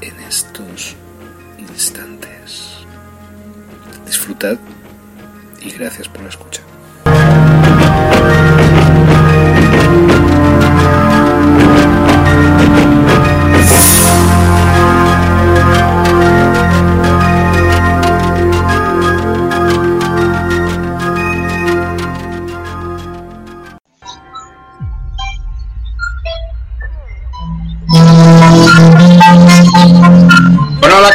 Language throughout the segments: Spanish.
en estos instantes. Disfrutad y gracias por la escucha.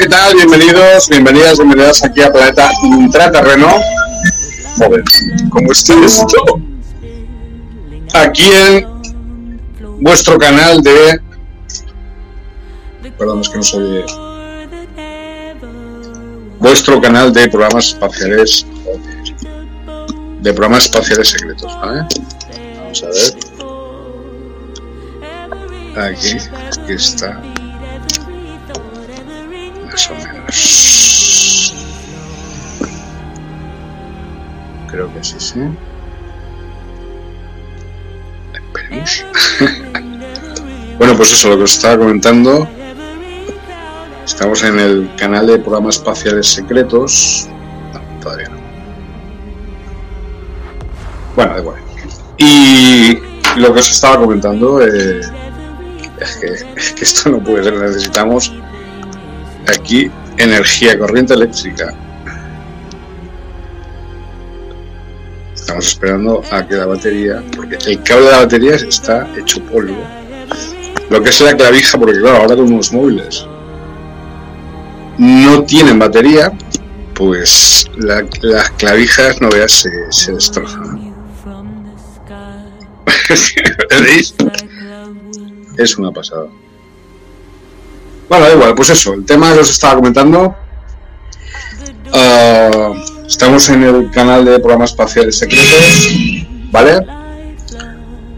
Tal? Bienvenidos, bienvenidas, bienvenidas aquí a Planeta Intraterreno. Joder, ¿cómo está esto? Aquí en vuestro canal de... Perdón, es que no sé... Vuestro canal de programas espaciales... De programas espaciales secretos, ¿vale? Vamos a ver. Aquí, aquí está sí, sí. Esperemos. bueno, pues eso, lo que os estaba comentando. Estamos en el canal de programas espaciales secretos. No, todavía no. Bueno, da igual. Y lo que os estaba comentando eh, es, que, es que esto no puede ser. Necesitamos aquí energía, corriente eléctrica. Estamos esperando a que la batería, porque el cable de la batería está hecho polvo. Lo que es la clavija, porque claro, ahora con unos móviles no tienen batería, pues las clavijas, no veas, se, se destrozan. Es una pasada. Bueno, da igual, pues eso, el tema que os estaba comentando. Uh, estamos en el canal de programas espaciales secretos, ¿vale?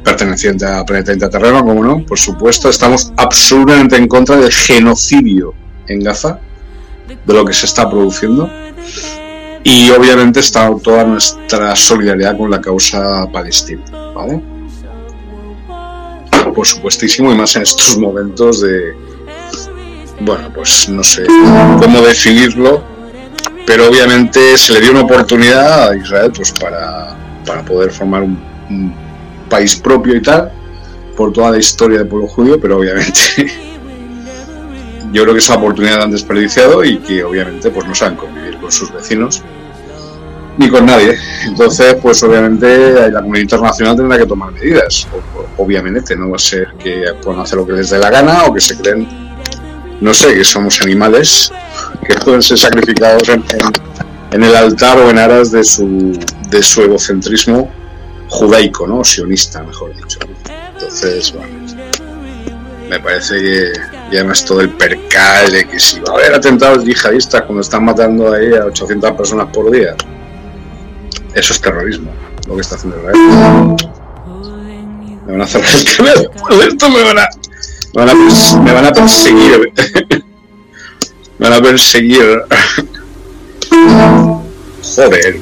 Perteneciente a Planeta Interterreno, como no, por supuesto. Estamos absolutamente en contra del genocidio en Gaza, de lo que se está produciendo. Y obviamente está toda nuestra solidaridad con la causa palestina, ¿vale? Por supuestísimo, y más en estos momentos de, bueno, pues no sé cómo definirlo, pero obviamente se le dio una oportunidad a Israel pues para, para poder formar un, país propio y tal, por toda la historia del pueblo judío, pero obviamente yo creo que esa oportunidad la han desperdiciado y que obviamente pues no saben convivir con sus vecinos ni con nadie. Entonces, pues obviamente la comunidad internacional tendrá que tomar medidas. Obviamente, no va a ser que puedan hacer lo que les dé la gana o que se creen no sé, que somos animales que pueden ser sacrificados en, el altar o en aras de su, de su egocentrismo judaico, ¿no? Sionista, mejor dicho. Entonces, bueno, me parece que ya no es todo el percal de que si va a haber atentados yihadistas cuando están matando ahí a 800 personas por día. Eso es terrorismo, lo que está haciendo Israel. Me van a cerrar el canal, por esto me van a me van a, perseguir. me van a perseguir. Joder.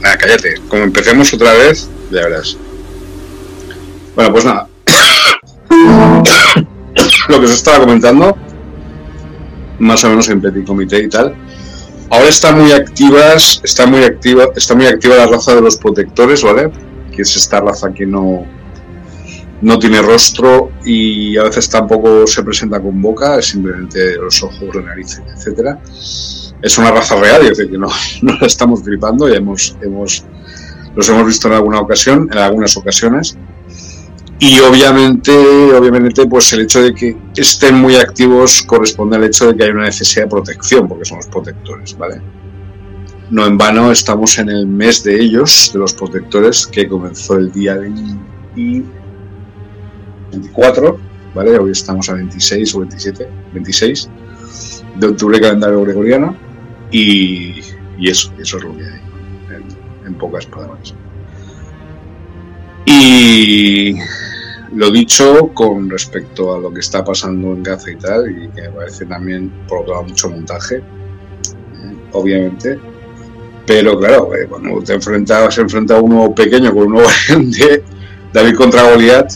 Nada, cállate. Como empecemos otra vez, ya verás. Bueno, pues nada. Lo que os estaba comentando, más o menos en petit comité y tal, Ahora están muy activas, está muy activa, está muy activa la raza de los protectores, ¿vale? Que es esta raza que no, no tiene rostro y a veces tampoco se presenta con boca, es simplemente los ojos, la nariz, etcétera. Es una raza real, es decir, que no, no la estamos flipando, y hemos, hemos, los hemos visto en alguna ocasión, en algunas ocasiones. Y obviamente, obviamente, pues el hecho de que estén muy activos corresponde al hecho de que hay una necesidad de protección, porque somos protectores, ¿vale? No en vano estamos en el mes de ellos, de los protectores, que comenzó el día 24, ¿vale? Hoy estamos a 26 o 27, 26 de octubre calendario gregoriano, y, eso, eso es lo que hay, en, pocas palabras. Y lo dicho con respecto a lo que está pasando en Gaza y tal, y que me parece también, por otro lado, mucho montaje, eh, obviamente. Pero claro, eh, cuando te enfrentas, se enfrenta uno pequeño con uno grande, David contra Goliat,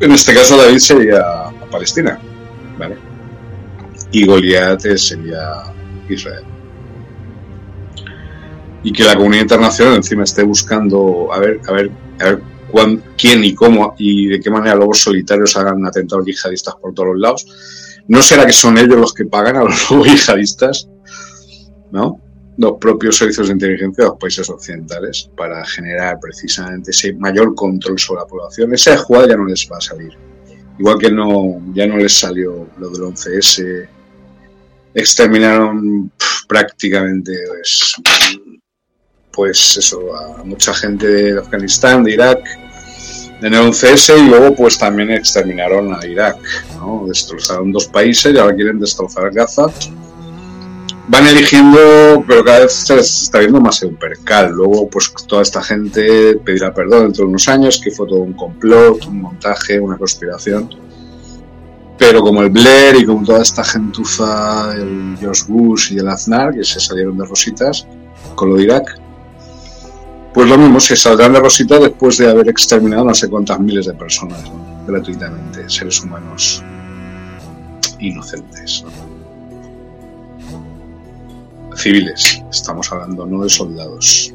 en este caso David sería a Palestina, ¿vale? Y Goliat sería Israel. Y que la comunidad internacional encima esté buscando a ver, a ver, a ver quién y cómo y de qué manera lobos solitarios hagan atentados yihadistas por todos los lados. ¿No será que son ellos los que pagan a los lobos yihadistas? ¿No? Los propios servicios de inteligencia de los países occidentales para generar precisamente ese mayor control sobre la población. Esa jugada ya no les va a salir. Igual que no, ya no les salió lo del 11S. Exterminaron prácticamente pues, pues eso, a mucha gente de Afganistán, de Irak, en el 11S y luego pues también exterminaron a Irak, ¿no? destrozaron dos países y ahora quieren destrozar Gaza. Van eligiendo, pero cada vez se está viendo más un percal. Luego, pues toda esta gente pedirá perdón dentro de unos años, que fue todo un complot, un montaje, una conspiración. Pero como el Blair y como toda esta gentuza, el George Bush y el Aznar, que se salieron de rositas con lo de Irak, pues lo mismo, se saldrán de Rosita después de haber exterminado no sé cuántas miles de personas gratuitamente, seres humanos inocentes. Civiles, estamos hablando, no de soldados.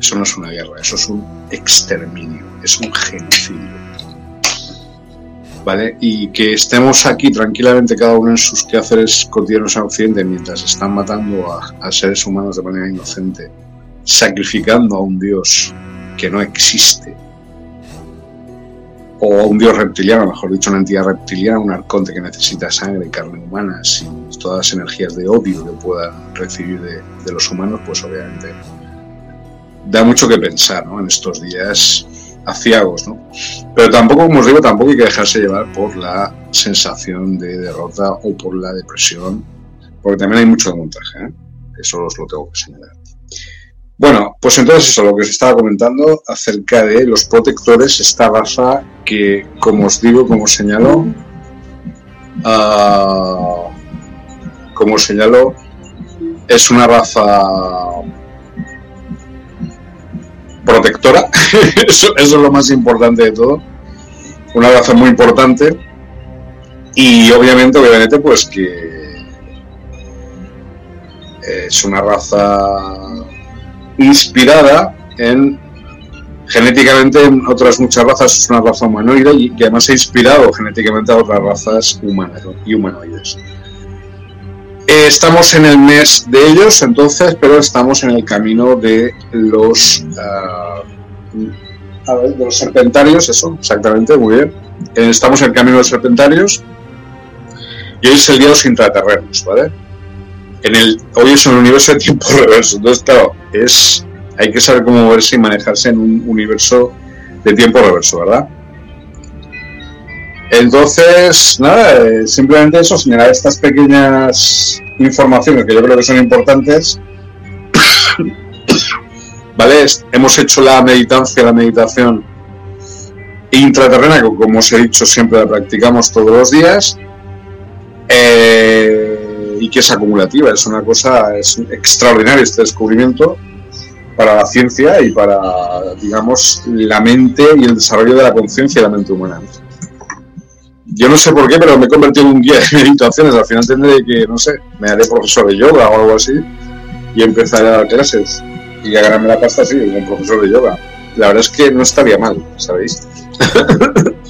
Eso no es una guerra, eso es un exterminio, es un genocidio. ¿Vale? Y que estemos aquí tranquilamente cada uno en sus quehaceres cotidianos en Occidente mientras están matando a seres humanos de manera inocente sacrificando a un dios que no existe, o un dios reptiliano, mejor dicho, una entidad reptiliana, un arconte que necesita sangre y carne humana, sin todas las energías de odio que puedan recibir de, los humanos, pues obviamente da mucho que pensar ¿no? en estos días aciagos, ¿no? Pero tampoco, como os digo, tampoco hay que dejarse llevar por la sensación de derrota o por la depresión, porque también hay mucho de montaje, ¿eh? eso os lo tengo que señalar. Bueno, pues entonces eso, lo que os estaba comentando acerca de los protectores, esta raza que, como os digo, como señaló, uh, como señaló, es una raza protectora, eso, eso, es lo más importante de todo, una raza muy importante. Y obviamente, obviamente, pues que es una raza inspirada en genéticamente en otras muchas razas, es una raza humanoide y que además ha inspirado genéticamente a otras razas humanas y humanoides. Eh, estamos en el mes de ellos, entonces, pero estamos en el camino de los, ah, de los serpentarios, eso, exactamente, muy bien. Eh, estamos en el camino de los serpentarios y hoy es el día de los intraterrenos, ¿vale? En el, hoy es un universo de tiempo reverso. Entonces, claro, es, hay que saber cómo moverse y manejarse en un universo de tiempo reverso, ¿verdad? Entonces, nada, eh, simplemente eso, señalar estas pequeñas informaciones que yo creo que son importantes. ¿Vale? Hemos hecho la meditancia, la meditación intraterrena, que como os he dicho siempre la practicamos todos los días. Eh, y que es acumulativa. Es una cosa es extraordinaria este descubrimiento para la ciencia y para, digamos, la mente y el desarrollo de la conciencia de la mente humana. yo no sé por qué, pero me he convertido en un guía de meditaciones. Al final tendré que, no sé, me haré profesor de yoga o algo así y empezaré a dar clases y a ganarme la pasta así, como profesor de yoga. La verdad es que no estaría mal, ¿sabéis?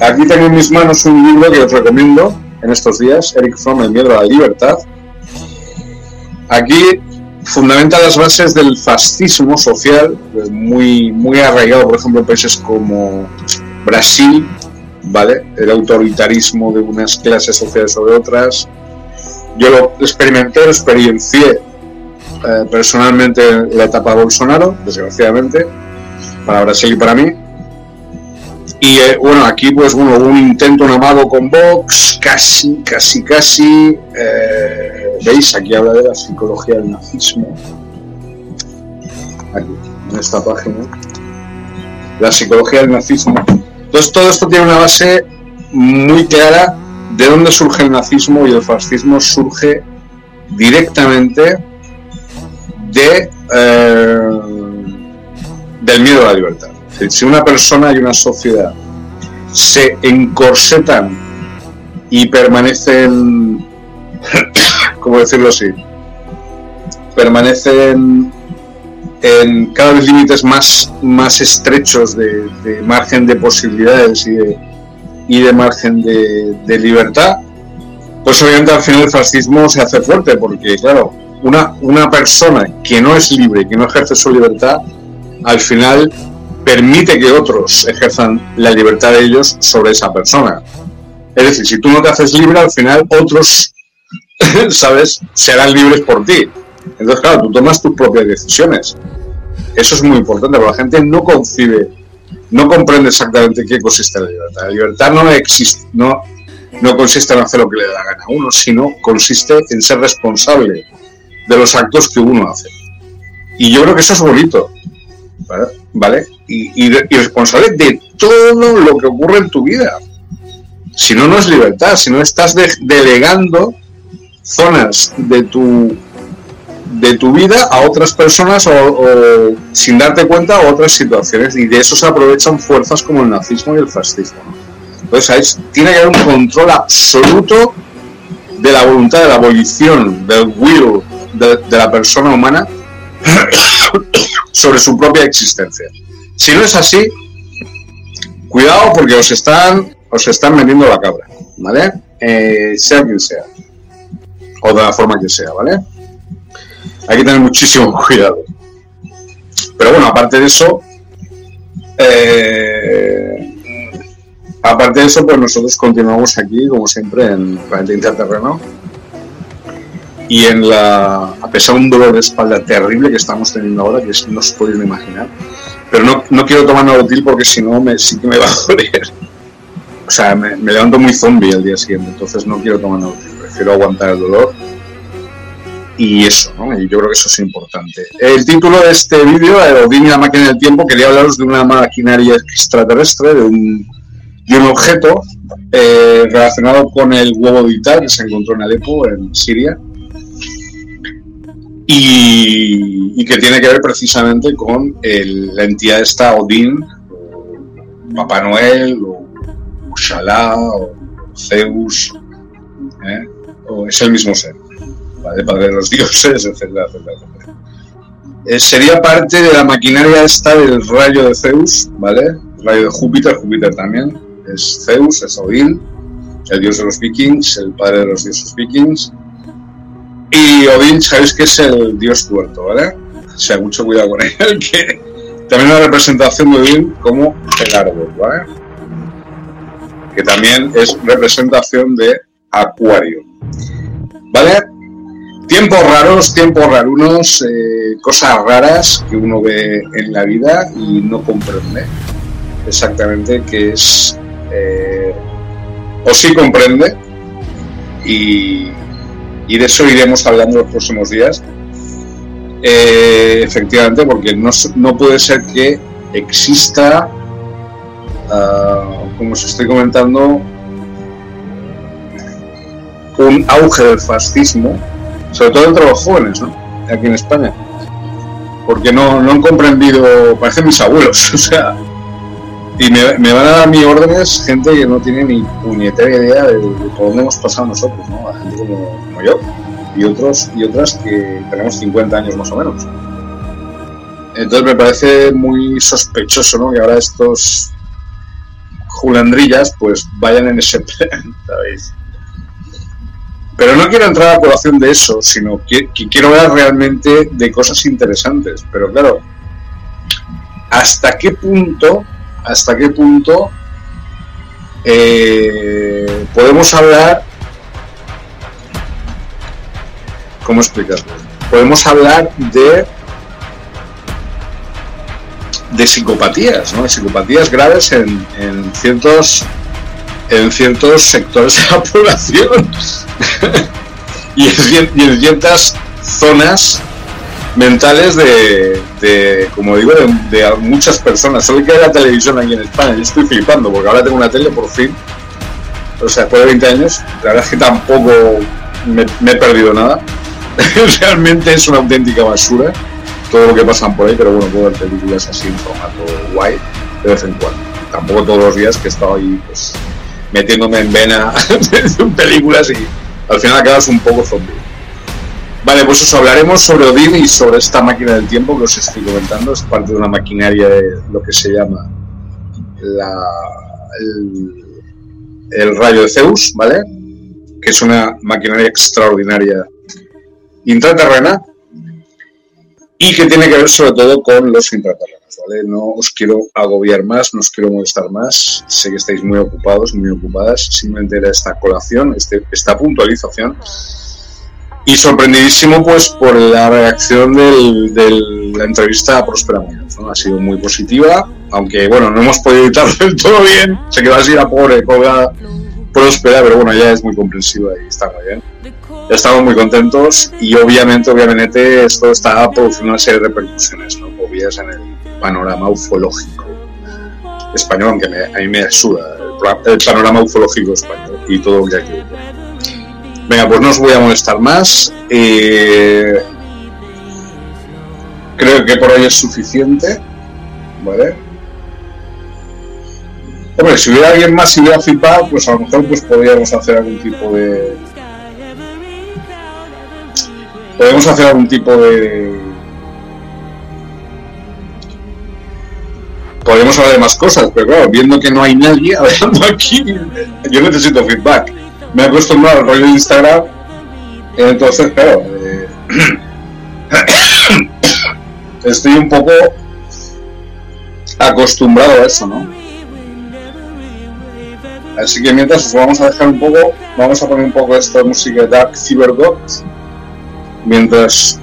Aquí tengo en mis manos un libro que os recomiendo en estos días, Eric Fromm, El miedo a la libertad. Aquí fundamenta las bases del fascismo social, pues muy, muy arraigado, por ejemplo, en países como Brasil, ¿vale? El autoritarismo de unas clases sociales sobre otras. Yo lo experimenté, lo experiencié eh, personalmente en la etapa Bolsonaro, desgraciadamente, para Brasil y para mí. Y eh, bueno, aquí pues bueno, un intento, un amado con Vox, casi, casi, casi. Eh, ¿Veis? Aquí habla de la psicología del nazismo. Aquí, en esta página. La psicología del nazismo. Entonces todo esto tiene una base muy clara de dónde surge el nazismo y el fascismo surge directamente de eh, del miedo a la libertad. Si una persona y una sociedad se encorsetan y permanecen, ¿cómo decirlo así? Permanecen en cada vez límites más, más estrechos de, margen de posibilidades y de, margen de, de, libertad, pues obviamente al final el fascismo se hace fuerte, porque claro, una, una persona que no es libre, que no ejerce su libertad, al final permite que otros ejerzan la libertad de ellos sobre esa persona. Es decir, si tú no te haces libre, al final otros, ¿sabes?, serán libres por ti. Entonces, claro, tú tomas tus propias decisiones. Eso es muy importante, porque la gente no concibe, no comprende exactamente qué consiste la libertad. La libertad no existe, no, no consiste en hacer lo que le da la gana a uno, sino consiste en ser responsable de los actos que uno hace. Y yo creo que eso es bonito, ¿vale? Y, y, responsable de todo lo que ocurre en tu vida. Si no, no es libertad, si no estás delegando zonas de tu de tu vida a otras personas o, sin darte cuenta a otras situaciones y de eso se aprovechan fuerzas como el nazismo y el fascismo. Entonces tiene que haber un control absoluto de la voluntad, de la abolición, del will de, la persona humana sobre su propia existencia. Si no es así, cuidado porque os están, os están vendiendo la cabra, ¿vale? Eh, sea quien sea, o de la forma que sea, ¿vale? hay que tener muchísimo cuidado. Pero bueno, aparte de eso, eh, aparte de eso, pues nosotros continuamos aquí, como siempre, en Planeta Interterreno. Y en la, a pesar de un dolor de espalda terrible que estamos teniendo ahora, que no os podéis imaginar, pero no, no quiero tomar Nautil porque si no me, sí que me va a doler. O sea, me, me levanto muy zombie el día siguiente, entonces no quiero tomar Nautil, prefiero aguantar el dolor y eso, ¿no? Y yo creo que eso es importante. El título de este vídeo, Odín y la máquina del tiempo, quería hablaros de una maquinaria extraterrestre, de un, de un objeto eh, relacionado con el huevo vital que se encontró en Alepo, en Siria, y, que tiene que ver precisamente con la entidad esta Odín, o Papá Noel, o Shalá, o Zeus, ¿eh? o es el mismo ser. ¿vale? Padre de los dioses, etcétera, etcétera, eh, sería parte de la maquinaria esta del rayo de Zeus, ¿vale? Rayo de Júpiter, Júpiter también, es Zeus, es Odín, el dios de los vikings, el padre de los dioses vikings. Y Odín, sabéis que es el dios tuerto, ¿vale? O sea, mucho cuidado con él, que también una representación de Odín como el árbol, ¿vale? Que también es representación de Acuario. ¿Vale? Tiempos raros, tiempos rarunos, eh, cosas raras que uno ve en la vida y no comprende exactamente qué es, eh, o sí comprende, y, de eso iremos hablando los próximos días. Eh, efectivamente, porque no, no, puede ser que exista, ah, como os estoy comentando, un auge del fascismo sobre todo entre los jóvenes, ¿no? Aquí en España. Porque no, no han comprendido, parecen mis abuelos, o sea, Y me, van a dar mis órdenes gente que no tiene ni puñetera idea de, por dónde hemos pasado nosotros, ¿no? gente como, como, yo y otros y otras que tenemos 50 años más o menos. Entonces me parece muy sospechoso, ¿no? Que ahora estos julandrillas pues vayan en ese plan, ¿sabéis? Pero no quiero entrar a colación de eso, sino que, que quiero hablar realmente de cosas interesantes. Pero claro, ¿hasta qué punto hasta qué punto eh, podemos hablar, ¿cómo explicarlo? Podemos hablar de de psicopatías, ¿no? Psicopatías graves en, en ciertos en ciertos sectores de la población y en ciertas zonas mentales de, como digo, de, muchas personas. Solo que hay la televisión aquí en España. Yo estoy flipando porque ahora tengo una tele por fin. O sea, después de 20 años, la verdad es que tampoco me, he perdido nada. Realmente es una auténtica basura todo lo que pasan por ahí, pero bueno, puedo ver películas así en formato guay de vez en cuando. Tampoco todos los días que he estado ahí pues metiéndome en vena en películas y al final acabas un poco zombie. Vale, pues os hablaremos sobre Odin y sobre esta máquina del tiempo que os estoy comentando. Es parte de una maquinaria de lo que se llama la, el, rayo de Zeus, ¿vale? Que es una maquinaria extraordinaria intraterrena y que tiene que ver sobre todo con los intraterrenos, ¿vale? No os quiero agobiar más, no os quiero molestar más. Sé que estáis muy ocupados, muy ocupadas. Simplemente era esta colación, este, esta puntualización y sorprendidísimo pues por la reacción de la entrevista a Próspera Ha sido muy positiva, aunque bueno, no hemos podido editarlo del todo bien, se quedó así la pobre colgada Próspera, pero bueno, ya es muy comprensiva y está muy bien. Estamos muy contentos y obviamente, obviamente esto está produciendo una serie de repercusiones, ¿no? obvias en el panorama ufológico español, aunque a mí me suda el, panorama ufológico español y todo lo que hay que Venga, pues no os voy a molestar más. Eh, creo que por hoy es suficiente. ¿Vale? Hombre, si hubiera alguien más y hubiera flipado, pues a lo mejor pues podríamos hacer algún tipo de. Podemos hacer algún tipo de. Podemos hablar de más cosas, pero claro, viendo que no hay nadie hablando aquí, yo necesito feedback me he acostumbrado al rollo de Instagram, entonces, claro, eh, estoy un poco acostumbrado a eso, ¿no? Así que mientras os vamos a dejar un poco, vamos a poner un poco esta música de Dark Cyber Gods mientras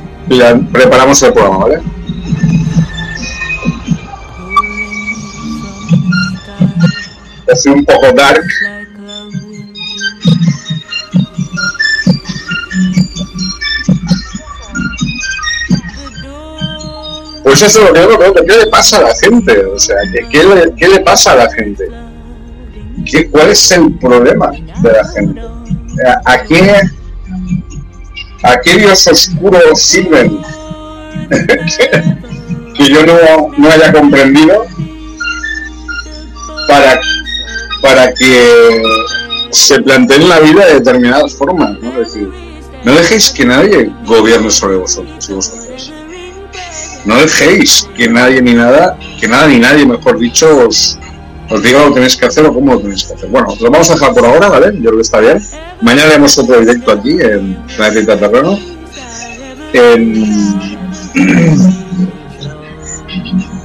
preparamos el programa, ¿vale? Es un poco dark. Pues eso es lo que yo pregunto, ¿qué le pasa a la gente? O sea, ¿qué, le, qué le pasa a la gente? ¿Qué, ¿Cuál es el problema de la gente? ¿A qué, a qué dios oscuro sirven? que yo no, no haya comprendido para, para que se planteen la vida de determinadas formas, ¿no? Es decir, no dejéis que nadie gobierne sobre vosotros y vosotras no dejéis que nadie ni nada, que nada ni nadie, mejor dicho, os, os diga lo que tenéis que hacer o cómo lo tenéis que hacer. Bueno, lo vamos a dejar por ahora, ¿vale? Yo creo que está bien. Mañana haremos otro directo aquí en Planeta Terreno. En...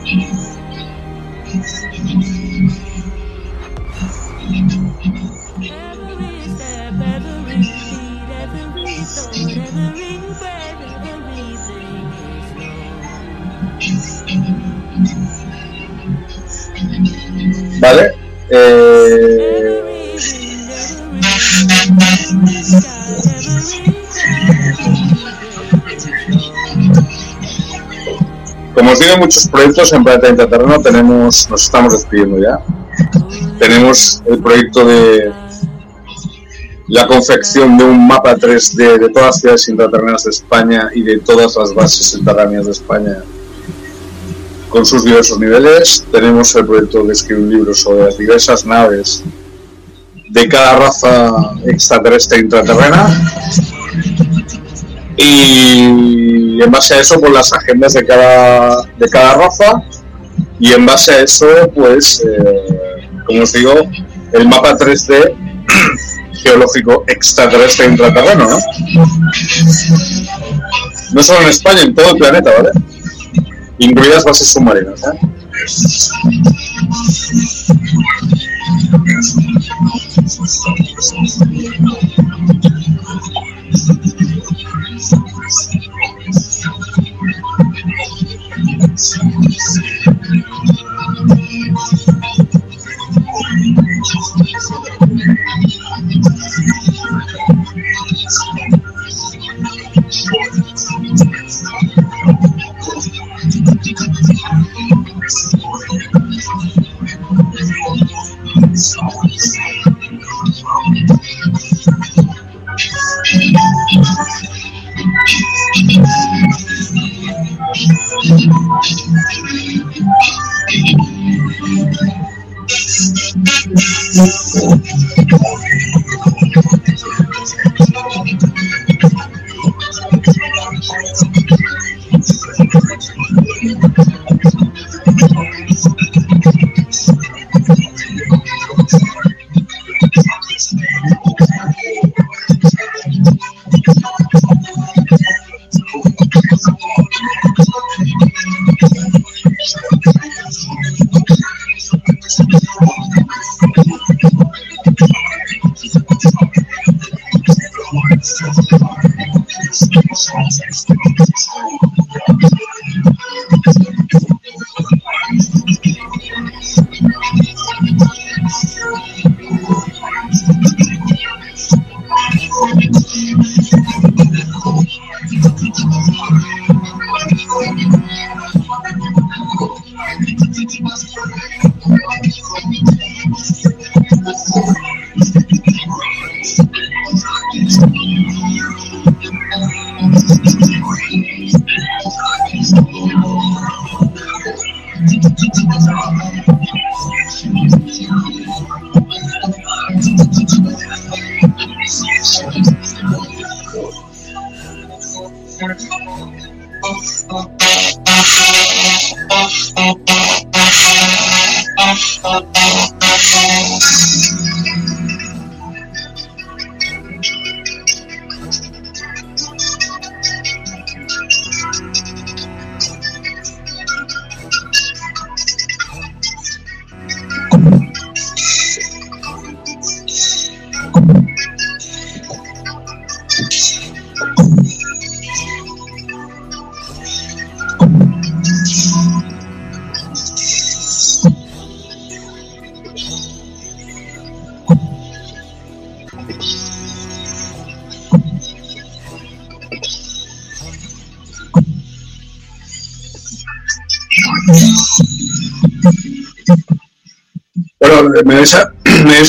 ¿Vale? Eh... Como os digo, muchos proyectos en Planeta Intraterreno tenemos, nos estamos despidiendo ya. Tenemos el proyecto de la confección de un mapa 3D de todas las ciudades intraterrenas de España y de todas las bases subterráneas de España con sus diversos niveles. Tenemos el proyecto de escribir un libro sobre las diversas naves de cada raza extraterrestre intraterrena. Y en base a eso, pues las agendas de cada, de cada raza. Y en base a eso, pues, eh, como os digo, el mapa 3D geológico extraterrestre intraterreno, ¿no? No solo en España, en todo el planeta, ¿vale? Incluidas bases submarinas, ¿eh?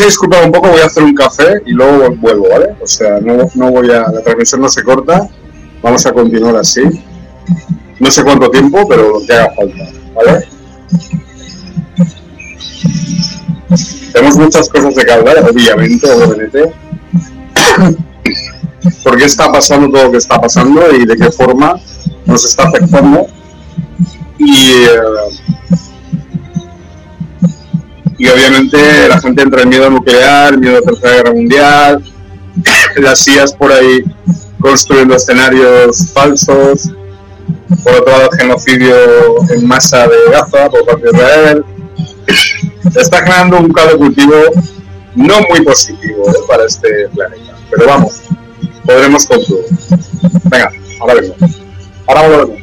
A un poco, voy a hacer un café y luego vuelvo, ¿vale? O sea, no, no voy a, la transmisión no se corta, vamos a continuar así. No sé cuánto tiempo, pero lo que haga falta, ¿vale? Tenemos muchas cosas de que hablar, obviamente, obviamente. ¿Por qué está pasando todo lo que está pasando y de qué forma nos está afectando? Y, eh, y obviamente la gente entra en miedo nuclear, miedo a la tercera guerra mundial, las IAS por ahí construyendo escenarios falsos, por otro lado genocidio en masa de Gaza por parte de Israel. Está generando un caldo cultivo no muy positivo ¿eh? para este planeta. Pero vamos, podremos con. Venga, ahora vengo. Ahora volvemos.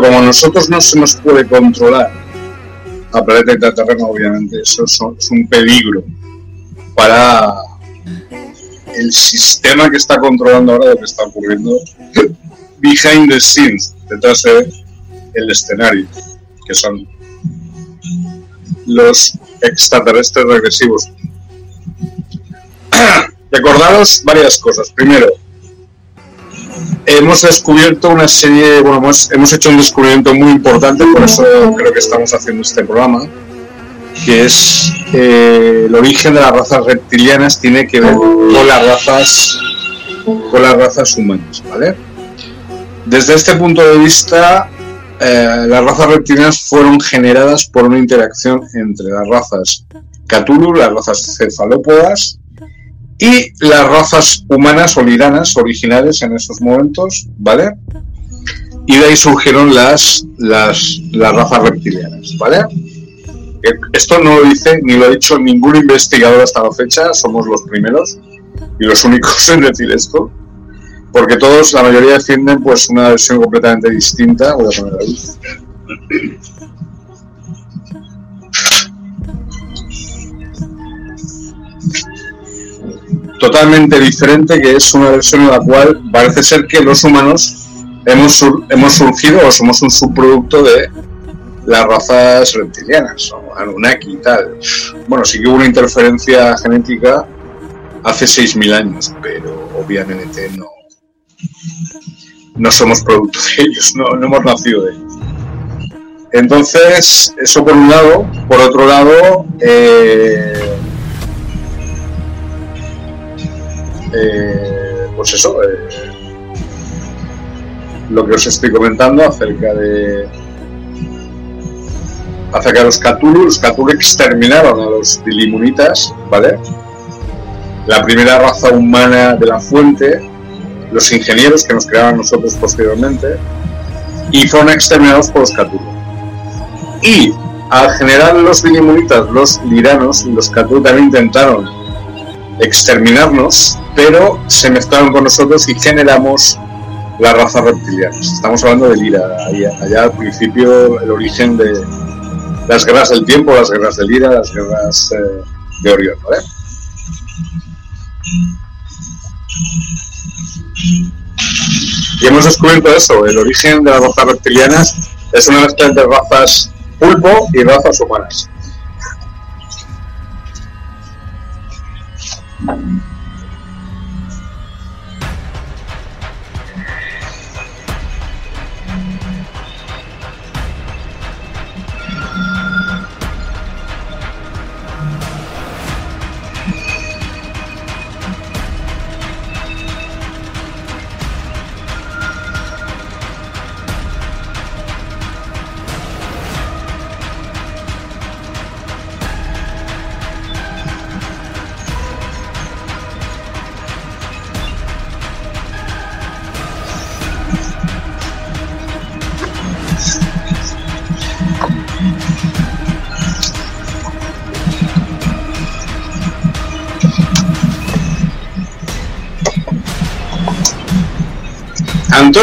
Como nosotros no se nos puede controlar a planeta intraterreno, obviamente, eso es, un peligro para el sistema que está controlando ahora lo que está ocurriendo behind the scenes, detrás del escenario, que son los extraterrestres regresivos. Recordaros varias cosas. Primero, hemos descubierto una serie, bueno, hemos, hecho un descubrimiento muy importante, por eso creo que estamos haciendo este programa, que es eh, el origen de las razas reptilianas tiene que ver con las razas, con las razas humanas, ¿vale? Desde este punto de vista, eh, las razas reptilianas fueron generadas por una interacción entre las razas Cthulhu, las razas cefalópodas y las razas humanas o liranas originales en esos momentos, ¿vale? Y de ahí surgieron las, las, las razas reptilianas, ¿vale? Eh, esto no lo dice ni lo ha dicho ningún investigador hasta la fecha, somos los primeros y los únicos en decir esto, porque todos, la mayoría defienden pues una versión completamente distinta. Voy a poner ahí totalmente diferente, que es una versión en la cual parece ser que los humanos hemos, hemos surgido o somos un subproducto de las razas reptilianas, o Anunnaki y tal. Bueno, sí que hubo una interferencia genética hace 6.000 años, pero obviamente no, no somos producto de ellos, no, no hemos nacido de ellos. Entonces, eso por un lado. Por otro lado, eh, Pues eso, eh, lo que os estoy comentando acerca de acerca de los Cthulhu. Los Cthulhu exterminaron a los Dilimunitas, ¿vale? La primera raza humana de la fuente, los ingenieros que nos creaban nosotros posteriormente, y fueron exterminados por los Cthulhu. Y al generar los Dilimunitas, los liranos, los Cthulhu también intentaron exterminarnos pero se mezclaron con nosotros y generamos la raza reptiliana. Estamos hablando del IRA, allá, al principio el origen de las guerras del tiempo, las guerras del IRA, las guerras eh, de Orión. Y hemos descubierto eso, el origen de las razas reptilianas es una mezcla entre razas pulpo y razas humanas. Thank you.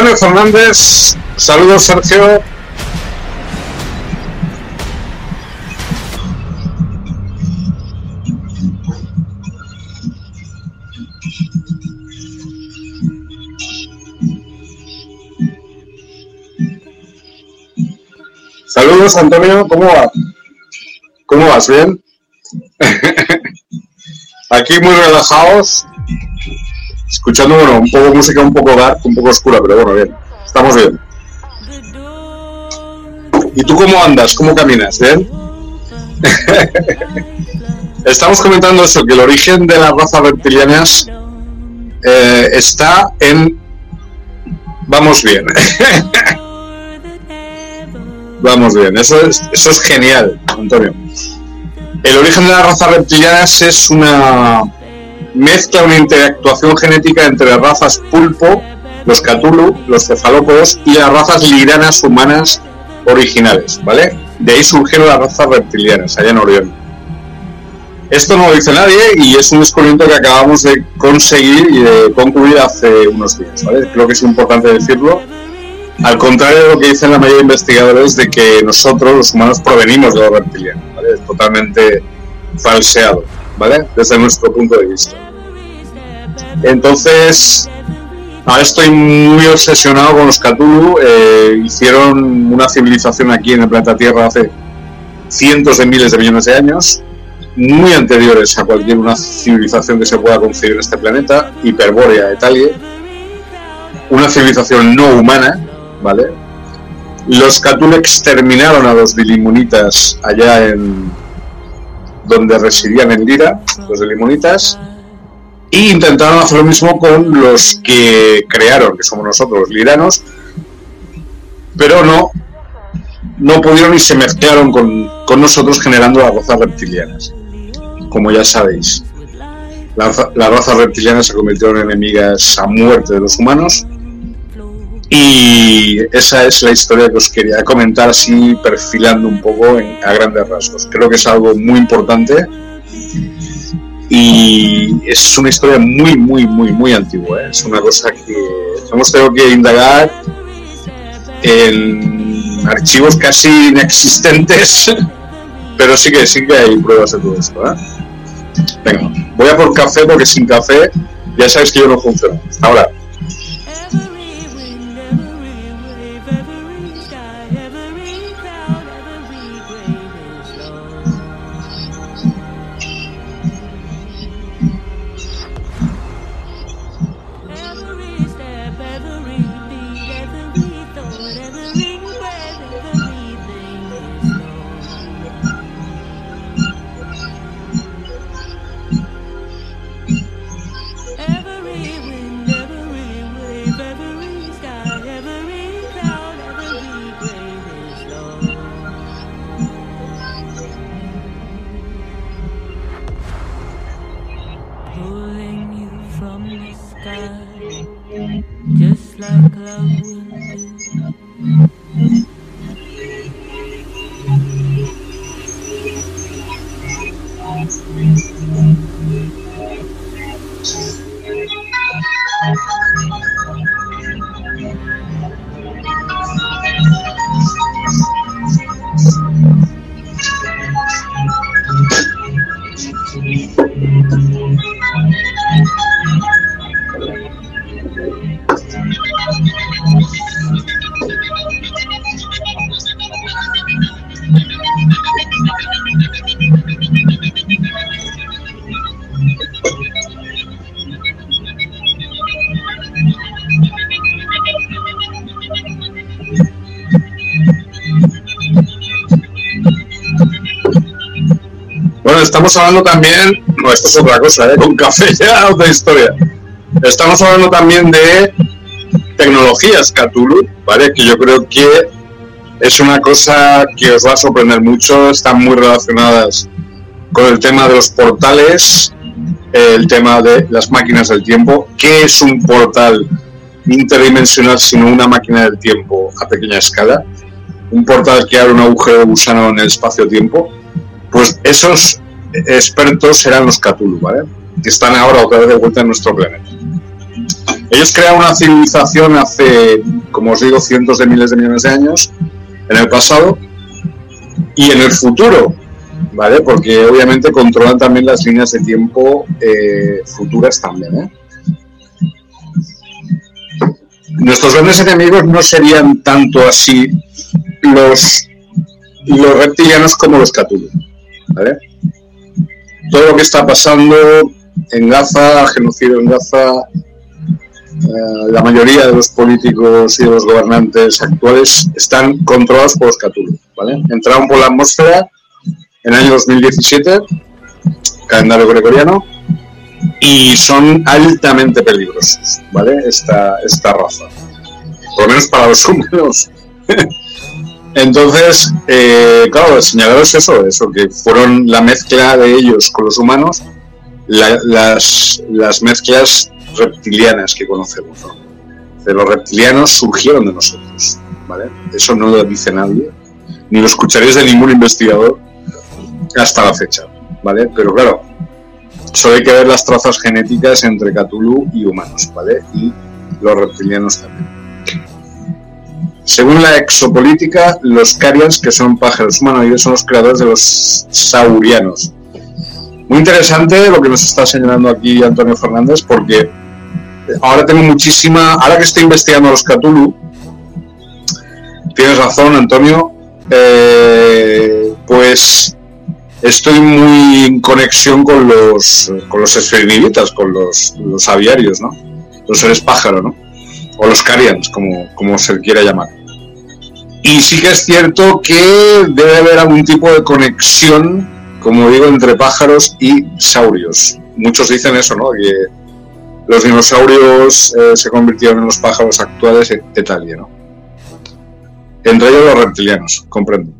Antonio Fernández, saludos Sergio. Saludos Antonio, ¿cómo vas? ¿Cómo vas? ¿Bien? Aquí muy relajados, escuchando, bueno, un poco música un poco dark, un poco oscura, pero bueno, bien, estamos bien. ¿Y tú cómo andas? ¿Cómo caminas? ¿Bien? Estamos comentando eso, que el origen de las razas reptilianas eh, está en... Vamos bien. Vamos bien, eso es, eso es genial, Antonio. El origen de las razas reptilianas es una mezcla, una interactuación genética entre razas pulpo, los Cthulhu, los cefalópodos y las razas liranas humanas originales, ¿vale? De ahí surgieron las razas reptilianas, allá en Orión. Esto no lo dice nadie y es un descubrimiento que acabamos de conseguir y de concluir hace unos días, ¿vale? Creo que es importante decirlo al contrario de lo que dicen la mayoría de investigadores de que nosotros, los humanos, provenimos de los reptilianos, ¿vale? Es totalmente falseado, ¿vale? Desde nuestro punto de vista. Entonces, ahora estoy muy obsesionado con los Cthulhu. Eh, hicieron una civilización aquí en el planeta Tierra hace cientos de miles de millones de años, muy anteriores a cualquier una civilización que se pueda concebir en este planeta, Hiperbórea Italia, una civilización no humana, ¿vale? Los Cthulhu exterminaron a los Dilimunitas allá en donde residían en Lira, los Dilimunitas, e intentaron hacer lo mismo con los que crearon, que somos nosotros, los liranos, pero no, no pudieron y se mezclaron con, con nosotros generando las razas reptilianas, como ya sabéis. Las la razas reptilianas se convirtieron en enemigas a muerte de los humanos y esa es la historia que os quería comentar así perfilando un poco a grandes rasgos. Creo que es algo muy importante y es una historia muy, muy, muy, muy antigua. ¿eh? Es una cosa que hemos tenido que indagar en archivos casi inexistentes, pero sí que sí que hay pruebas de todo esto. ¿eh? Venga, voy a por café porque sin café ya sabéis que yo no funciono. Ahora. Estamos hablando también, no, esto es otra cosa, ¿eh? con café ya otra historia. Estamos hablando también de tecnologías Cthulhu, ¿vale? Que yo creo que es una cosa que os va a sorprender mucho, están muy relacionadas con el tema de los portales, el tema de las máquinas del tiempo. ¿Qué es un portal interdimensional sino una máquina del tiempo a pequeña escala? Un portal que abre un agujero de gusano en el espacio-tiempo. Pues esos expertos serán los Cthulhu, ¿vale? Que están ahora otra vez de vuelta en nuestro planeta. Ellos crearon una civilización hace, como os digo, cientos de miles de millones de años en el pasado y en el futuro, ¿vale? Porque obviamente controlan también las líneas de tiempo eh, futuras también, ¿eh? Nuestros grandes enemigos no serían tanto así los, los reptilianos como los Cthulhu, ¿vale? Todo lo que está pasando en Gaza, genocidio en Gaza, eh, la mayoría de los políticos y los gobernantes actuales están controlados por los Cthulhu, ¿vale? Entraron por la atmósfera en el año 2017, calendario gregoriano, y son altamente peligrosos, ¿vale? Esta, esta raza. Por lo menos para los humanos. Entonces, eh, claro, señalaros eso, eso, que fueron la mezcla de ellos con los humanos, las, las mezclas reptilianas que conocemos. ¿no? los reptilianos surgieron de nosotros, ¿vale? Eso no lo dice nadie, ni lo escucharéis de ningún investigador hasta la fecha, ¿vale? Pero claro, solo hay que ver las trazas genéticas entre Cthulhu y humanos, ¿vale? Y los reptilianos también. Según la exopolítica, los Carians, que son pájaros humanoides, son los creadores de los saurianos. Muy interesante lo que nos está señalando aquí Antonio Fernández, porque ahora tengo muchísima. Ahora que estoy investigando los Cthulhu, tienes razón, Antonio. Eh, pues estoy muy en conexión con los con los con los, los aviarios, ¿no? Los seres pájaro, ¿no? O los carians, como, como se quiera llamar. Y sí que es cierto que debe haber algún tipo de conexión, como digo, entre pájaros y saurios. Muchos dicen eso, ¿no? Que los dinosaurios eh, se convirtieron en los pájaros actuales Italia, ¿no? Entre ellos los reptilianos, comprendo.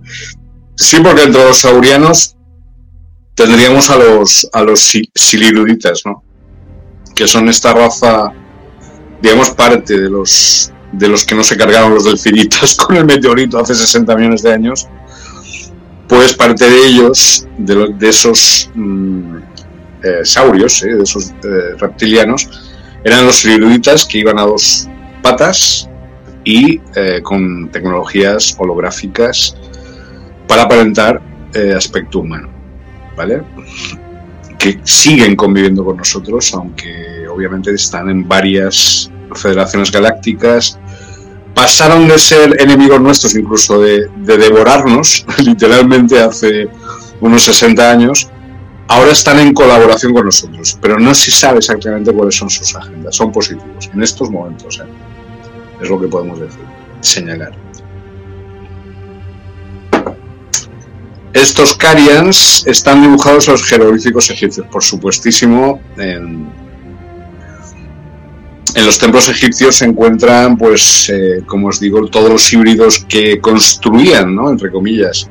Sí, porque entre los saurianos tendríamos a los, a los siliruditas, ¿no? Que son esta raza, digamos, parte de los, de los que no se cargaron los delfinitos con el meteorito hace 60 millones de años. Pues parte de ellos, de, de esos mm, eh, saurios, eh, de esos eh, reptilianos, eran los siliruditas que iban a dos patas y con tecnologías holográficas para aparentar aspecto humano. ¿vale? Que siguen conviviendo con nosotros, aunque obviamente están en varias federaciones galácticas. Pasaron de ser enemigos nuestros, incluso de, devorarnos, literalmente hace unos 60 años, ahora están en colaboración con nosotros, pero no se sabe exactamente cuáles son sus agendas. Son positivos en estos momentos, ¿eh? es lo que podemos decir, señalar. Estos Carians están dibujados en los jeroglíficos egipcios, por supuestísimo. En, los templos egipcios se encuentran, pues, eh, como os digo, todos los híbridos que construían, ¿no? Entre comillas,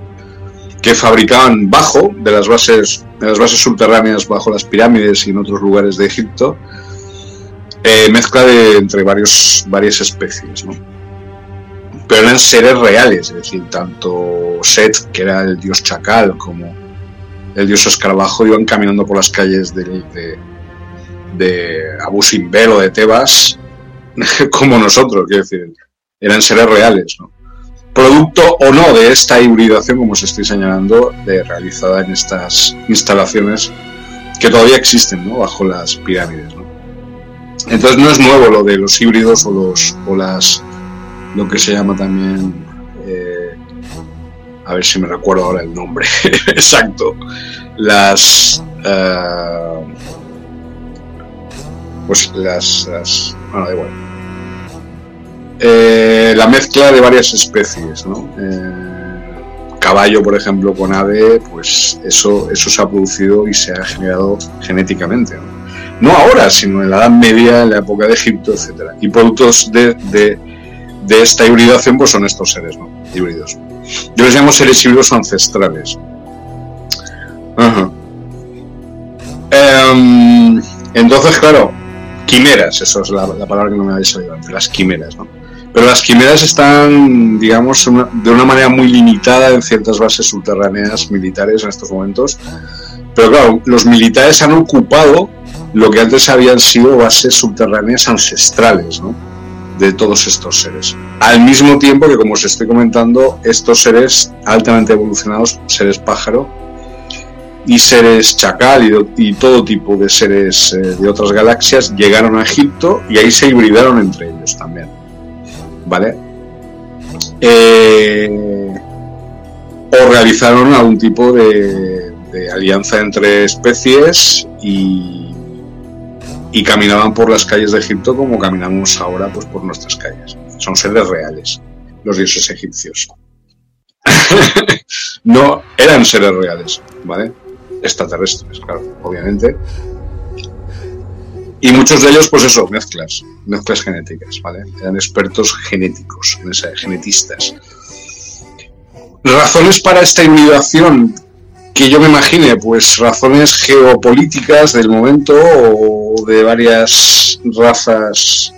que fabricaban bajo de las bases, de las bases subterráneas, bajo las pirámides y en otros lugares de Egipto, eh, mezcla de entre varios, varias especies, ¿no? Pero eran seres reales, es decir, tanto Set, que era el dios chacal, como el dios escarabajo iban caminando por las calles de, de, de Abu Simbel o de Tebas, como nosotros, quiero decir, eran seres reales, ¿no? Producto o no de esta hibridación, como os estoy señalando, de, realizada en estas instalaciones que todavía existen, ¿no? Bajo las pirámides, ¿no? Entonces no es nuevo lo de los híbridos o, los, o las lo que se llama también, eh, a ver si me recuerdo ahora el nombre exacto, las... Uh, pues las, bueno, da igual. Eh, la mezcla de varias especies, ¿no? caballo, por ejemplo, con ave, pues eso, eso se ha producido y se ha generado genéticamente. ¿no? ahora, sino en la Edad Media, en la época de Egipto, etcétera. Y productos de de esta hibridación pues son estos seres ¿no? híbridos. Yo les llamo seres híbridos ancestrales. Em, entonces, claro, quimeras, eso es la, palabra que no me había salido antes, las quimeras, ¿no? Pero las quimeras están, digamos, de una manera muy limitada en ciertas bases subterráneas militares en estos momentos. Pero claro, los militares han ocupado lo que antes habían sido bases subterráneas ancestrales, ¿no? De todos estos seres. Al mismo tiempo que, como os estoy comentando, estos seres altamente evolucionados, seres pájaro y seres chacal y, todo tipo de seres eh, de otras galaxias, llegaron a Egipto y ahí se hibridaron entre ellos también. ¿Vale? Eh, o realizaron algún tipo de, de alianza entre especies y y caminaban por las calles de Egipto como caminamos ahora pues por nuestras calles. Son seres reales, los dioses egipcios. no eran seres reales, ¿vale? Extraterrestres, claro, obviamente. Y muchos de ellos, pues eso, mezclas, mezclas genéticas, ¿vale? Eran expertos genéticos, genetistas. Razones para esta hibridación que yo me imagine, pues razones geopolíticas del momento o de varias razas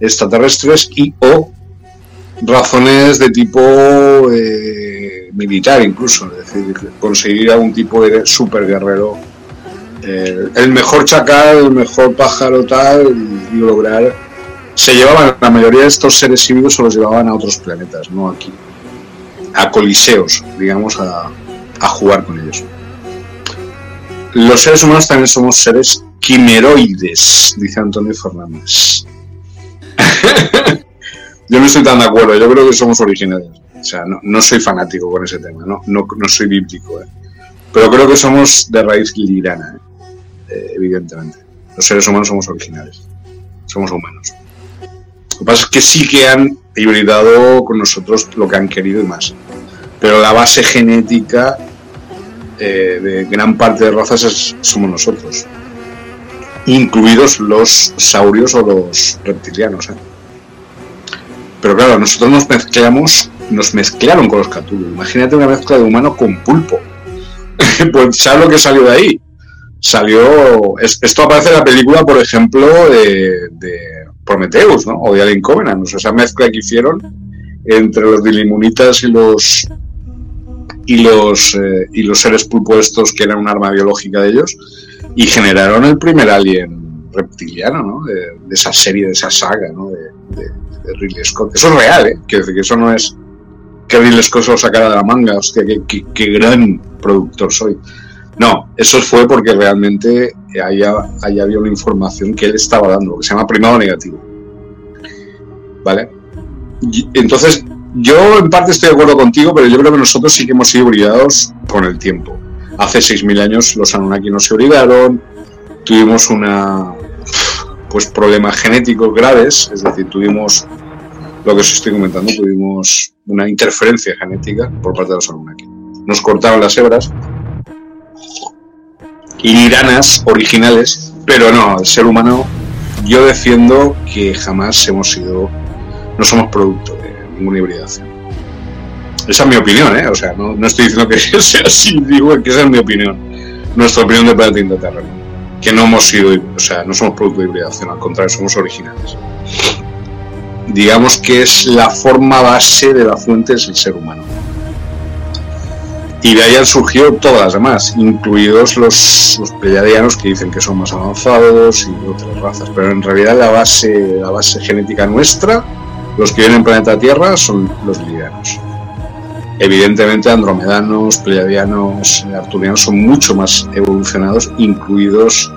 extraterrestres y o razones de tipo eh, militar incluso, es decir, conseguir algún tipo de super guerrero, eh, el mejor chacal, el mejor pájaro tal y, lograr, se llevaban, la mayoría de estos seres híbridos se los llevaban a otros planetas, no aquí, a coliseos, digamos, a, a jugar con ellos. Los seres humanos también somos seres quimeroides, dice Antonio Fernández. yo no estoy tan de acuerdo, yo creo que somos originales. O sea, no, soy fanático con ese tema, no, no, soy bíblico. ¿eh? Pero creo que somos de raíz lirana, ¿eh? Eh, evidentemente. Los seres humanos somos originales, somos humanos. Lo que pasa es que sí que han hibridado con nosotros lo que han querido y más. Pero la base genética eh, de gran parte de razas somos nosotros, incluidos los saurios o los reptilianos. ¿eh? Pero claro, nosotros nos mezclamos, nos mezclaron con los Cthulhu. Imagínate una mezcla de humano con pulpo. pues ¿sabes lo que salió de ahí? Salió. esto aparece en la película, por ejemplo, de, de Prometheus, ¿no? O de Alien Covenant. esa mezcla que hicieron entre los dilimunitas y los y los, eh, y los seres pulpuestos que eran un arma biológica de ellos y generaron el primer alien reptiliano ¿no? de, esa serie, de esa saga ¿no? de, Ridley Scott. Eso es real, ¿eh? Que eso no es que Ridley Scott se lo sacara de la manga, hostia, qué, qué, gran productor soy. No, eso fue porque realmente ahí, ahí había una información que él estaba dando, que se llama primado negativo. ¿Vale? entonces, yo en parte estoy de acuerdo contigo, pero yo creo que nosotros sí que hemos sido hibridados con el tiempo. Hace 6.000 años los Anunnaki no se hibridaron, tuvimos una pues problemas genéticos graves, es decir, tuvimos lo que os estoy comentando, tuvimos una interferencia genética por parte de los Anunnaki. Nos cortaron las hebras iranas originales, pero no, el ser humano yo defiendo que jamás hemos sido, no somos producto ninguna hibridación. Esa es mi opinión, ¿eh? O sea, no, estoy diciendo que sea así, digo que esa es mi opinión. Nuestra opinión de Planeta. Que no hemos sido, o sea, no somos producto de hibridación, al contrario, somos originales. Digamos que es la forma base de la fuente es el ser humano. Y de ahí han surgido todas las demás, incluidos los, los que dicen que son más avanzados y otras razas. Pero en realidad la base, la base genética nuestra los que viven en planeta Tierra son los lidianos. Evidentemente, andromedanos, pleiadianos, arturianos son mucho más evolucionados, incluidos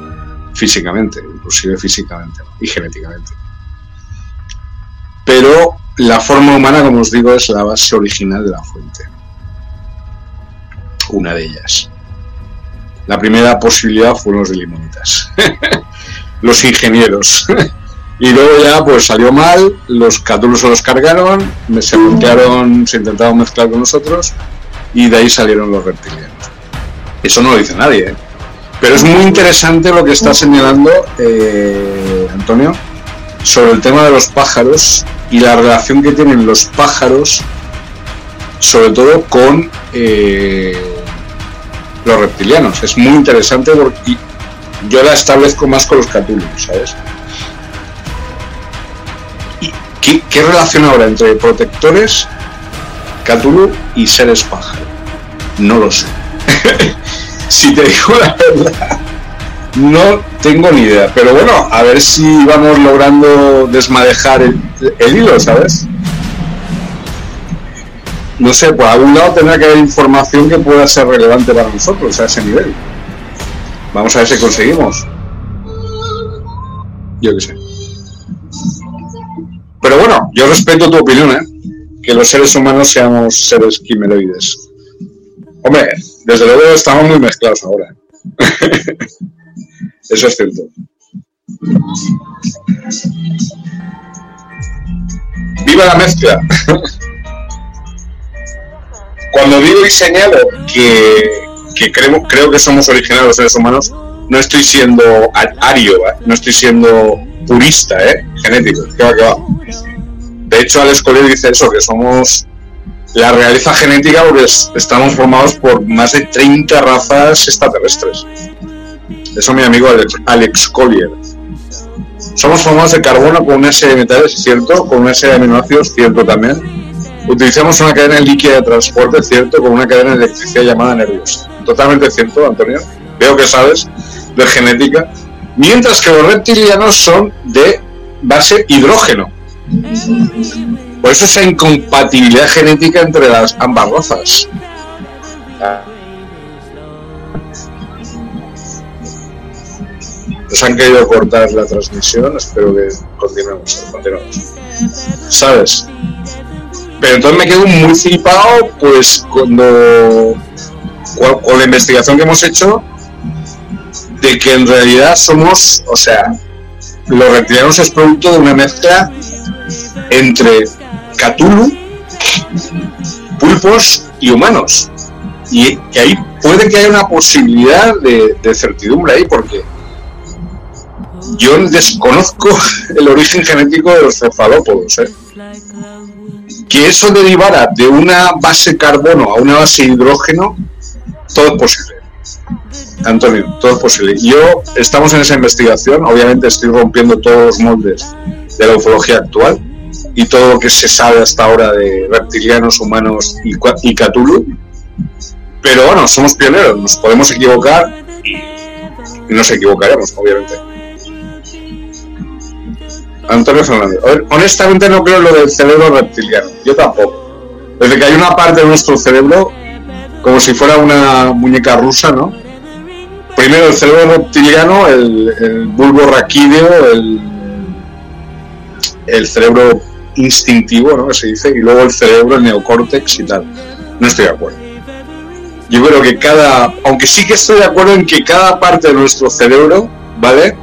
físicamente, inclusive físicamente y genéticamente. Pero la forma humana, como os digo, es la base original de la fuente. Una de ellas. La primera posibilidad fueron los limonitas, los ingenieros. Y luego ya pues salió mal, los Cthulhu se los cargaron, se mezclaron, se intentaron mezclar con nosotros y de ahí salieron los reptilianos. Eso no lo dice nadie, ¿eh? Pero es muy interesante lo que está señalando eh, Antonio sobre el tema de los pájaros y la relación que tienen los pájaros, sobre todo con eh, los reptilianos. Es muy interesante porque yo la establezco más con los Cthulhu, ¿sabes? ¿Qué, relación habrá entre protectores, Cthulhu y seres pájaro? No lo sé. si te digo la verdad, No tengo ni idea, pero bueno, a ver si vamos logrando desmadejar el, el hilo, ¿sabes? No sé, por algún lado tendrá que haber información que pueda ser relevante para nosotros a ese nivel. Vamos a ver si conseguimos. Yo qué sé. Pero bueno, yo respeto tu opinión, ¿eh? Que los seres humanos seamos seres quimeroides. Hombre, desde luego estamos muy mezclados ahora. Eso es cierto. ¡Viva la mezcla! Cuando digo y señalo que, creo, creo que somos originales los seres humanos, no estoy siendo ario, ¿eh? no estoy siendo purista, ¿eh? genético. De hecho, Alex Collier dice eso, que somos la realeza genética porque estamos formados por más de 30 razas extraterrestres. Eso mi amigo Alex, Collier. Somos formados de carbono con una serie de metales, cierto, con una serie de aminoácidos, cierto también. Utilizamos una cadena líquida de transporte, cierto, con una cadena de electricidad llamada nerviosa. Totalmente cierto, Antonio. Veo que sabes de genética. Mientras que los reptilianos son de base hidrógeno. Por eso esa incompatibilidad genética entre las ambas razas. Nos han querido cortar la transmisión, espero que continuemos, ¿Sabes? Pero entonces me quedo muy flipado, pues cuando con la investigación que hemos hecho, de que en realidad somos, o sea, los reptilianos es producto de una mezcla entre Cthulhu, pulpos y humanos. Y que ahí puede que haya una posibilidad de, certidumbre ahí, porque yo desconozco el origen genético de los cefalópodos. ¿eh? Que eso derivara de una base carbono a una base hidrógeno, todo es posible. Antonio, todo es posible. Yo estamos en esa investigación, obviamente estoy rompiendo todos los moldes de la ufología actual y todo lo que se sabe hasta ahora de reptilianos, humanos y, y. Pero bueno, somos pioneros, nos podemos equivocar y nos equivocaremos, obviamente. Antonio Fernández. Honestamente no creo lo del cerebro reptiliano. Yo tampoco. Desde que hay una parte de nuestro cerebro, como si fuera una muñeca rusa, ¿no? Primero el cerebro reptiliano, el, bulbo raquídeo, el, el cerebro instintivo, ¿no? Se dice, y luego el cerebro, el neocórtex y tal. No estoy de acuerdo. Yo creo que cada, aunque sí que estoy de acuerdo en que cada parte de nuestro cerebro, ¿vale?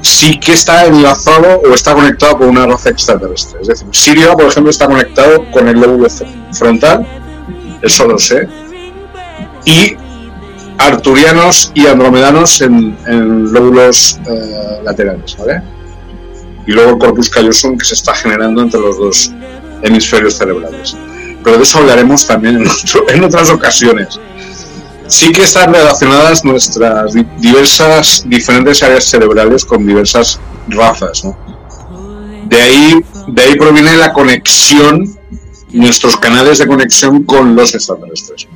Sí que está enlazado o está conectado con una raza extraterrestre. Es decir, Siria, por ejemplo, está conectado con el lóbulo frontal, eso lo sé. Y arturianos y andromedanos en, lóbulos eh, laterales, ¿vale? y luego el corpus callosum que se está generando entre los dos hemisferios cerebrales. Pero de eso hablaremos también en, otras ocasiones. Sí que están relacionadas nuestras diversas, diferentes áreas cerebrales con diversas razas. De, ahí, de ahí proviene la conexión, nuestros canales de conexión con los extraterrestres.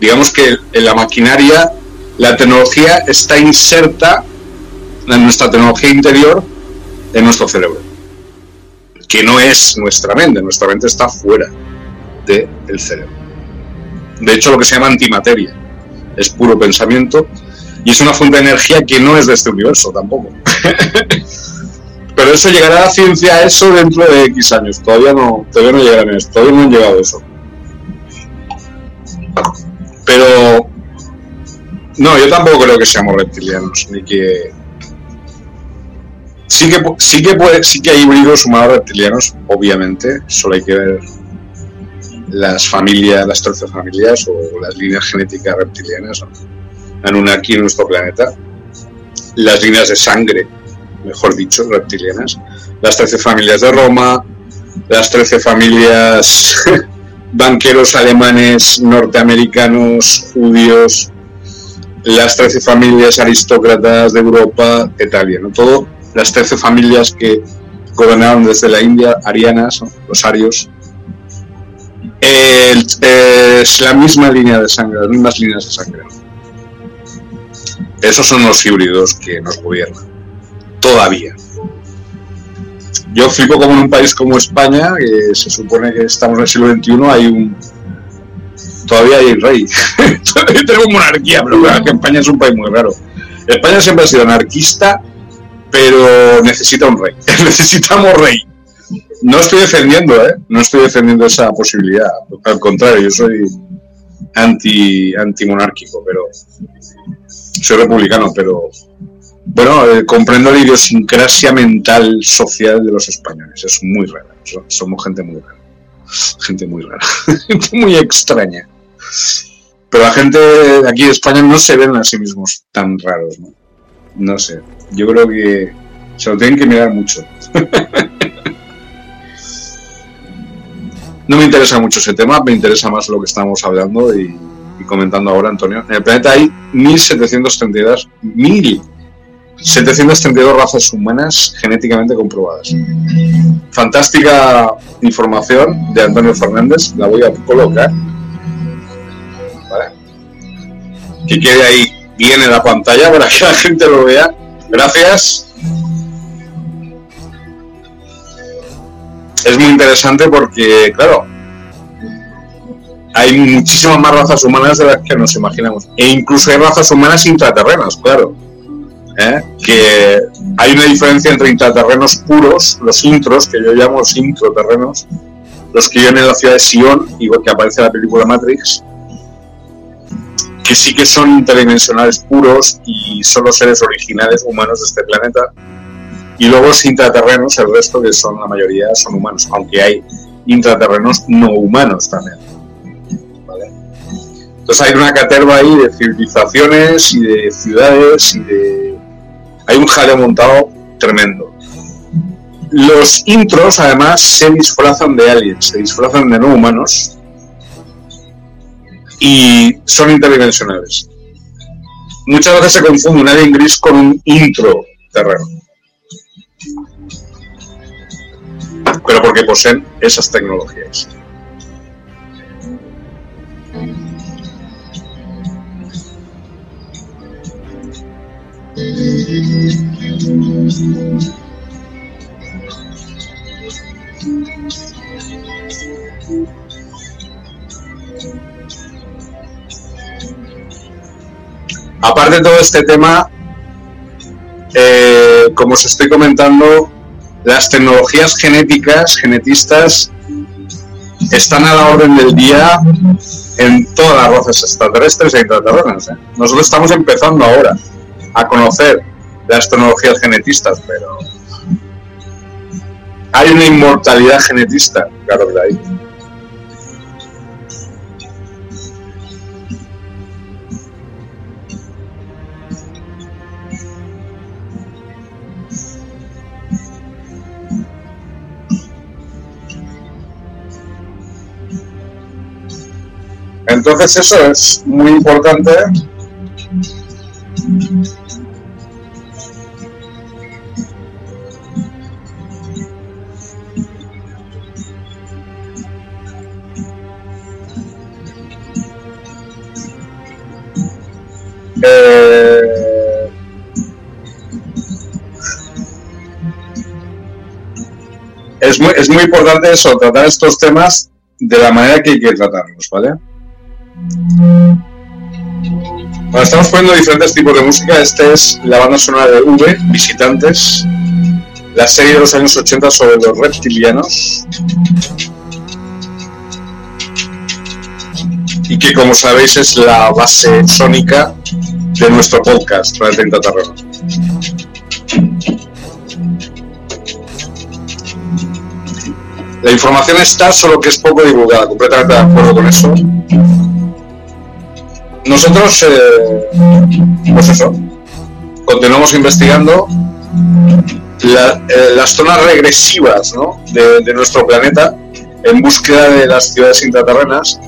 Digamos que en la maquinaria, la tecnología está inserta nuestra tecnología interior en nuestro cerebro, que no es nuestra mente, nuestra mente está fuera del cerebro. De hecho, lo que se llama antimateria es puro pensamiento y es una fuente de energía que no es de este universo tampoco. Pero eso llegará a la ciencia a eso dentro de X años. Todavía no, todavía no llegarán todavía no han llegado a eso. Pero no, yo tampoco creo que seamos reptilianos, ni que Sí que, sí que, sí que hay híbridos humanos reptilianos, obviamente, solo hay que ver las familias, las 13 familias o las líneas genéticas reptilianas, ¿no? aquí en nuestro planeta, las líneas de sangre, mejor dicho, reptilianas, las 13 familias de Roma, las 13 familias banqueros alemanes, norteamericanos, judíos, las 13 familias aristócratas de Europa, Italia, ¿no? Todo las 13 familias que gobernaron desde la India, arianas, los arios. es la misma línea de sangre, las mismas líneas de sangre. Esos son los híbridos que nos gobiernan. Todavía. Yo flipo como en un país como España, que se supone que estamos en el siglo XXI, hay un. Todavía hay rey. todavía tenemos monarquía, pero claro, que España es un país muy raro. España siempre ha sido anarquista, pero necesita un rey. Necesitamos rey. No estoy defendiendo, ¿eh? No estoy defendiendo esa posibilidad. Al contrario, yo soy anti antimonárquico, pero soy republicano, pero bueno, eh, comprendo la idiosincrasia mental social de los españoles. Es muy rara. Somos gente muy rara. Gente muy rara. Gente muy extraña. Pero la gente de aquí de España no se ven a sí mismos tan raros, ¿no? No sé. Yo creo que se lo tienen que mirar mucho. no me interesa mucho ese tema, me interesa más lo que estamos hablando y, comentando ahora, Antonio. En el planeta hay 1732, 1732 razas humanas genéticamente comprobadas. Fantástica información de Antonio Fernández, la voy a colocar. ¿Vale? Que quede ahí bien en la pantalla para que la gente lo vea. Gracias. Es muy interesante porque, claro, hay muchísimas más razas humanas de las que nos imaginamos. E incluso hay razas humanas intraterrenas, claro. ¿Eh? Que hay una diferencia entre intraterrenos puros, los intros, que yo llamo los introterrenos, los que viven en la ciudad de Sion, igual que aparece en la película Matrix, que sí que son interdimensionales puros y son los seres originales humanos de este planeta. Y luego los intraterrenos, el resto que son la mayoría son humanos, aunque hay intraterrenos no humanos también. Entonces hay una caterva ahí de civilizaciones y de ciudades y de... Hay un jaleo montado tremendo. Los intros además se disfrazan de aliens, se disfrazan de no humanos y son interdimensionales. Muchas veces se confunde un alien gris con un intro terreno. Pero porque poseen esas tecnologías. Aparte de todo este tema, eh, como os estoy comentando, las tecnologías genéticas, genetistas, están a la orden del día en todas las razas extraterrestres e intraterrenas. ¿eh? Nosotros estamos empezando ahora a conocer las tecnologías genetistas, pero hay una inmortalidad genetista, claro que hay. Entonces eso es muy importante. Eh, es, muy, es muy importante eso, tratar estos temas de la manera que hay que tratarlos, ¿vale? Estamos poniendo diferentes tipos de música. Esta es la banda sonora de V, Visitantes, la serie de los años 80 sobre los reptilianos. Y que, como sabéis, es la base sónica de nuestro podcast, Planeta Terreno. La información está, solo que es poco divulgada, completamente de acuerdo con eso. Nosotros, eh, pues eso, continuamos investigando eh, las zonas regresivas de, nuestro planeta en búsqueda de las ciudades intraterrenas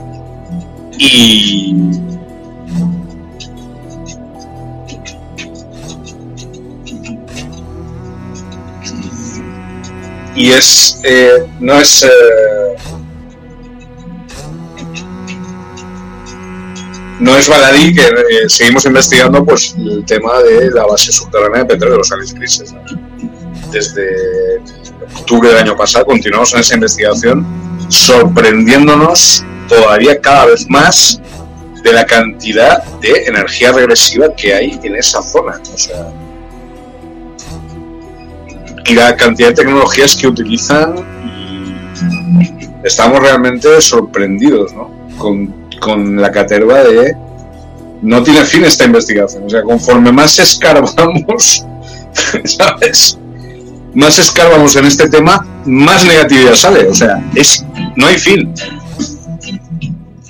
y y es eh, no es no es baladí que eh, seguimos investigando pues el tema de la base subterránea de petróleo de los Alice Grises. Desde octubre del año pasado continuamos en esa investigación sorprendiéndonos todavía cada vez más de la cantidad de energía regresiva que hay en esa zona. Y la cantidad de tecnologías que utilizan, estamos realmente sorprendidos ¿no? con, con la caterva de... No tiene fin esta investigación. O sea, conforme más escarbamos, ¿sabes? Más escarbamos en este tema, más negatividad sale. O sea, es no hay fin.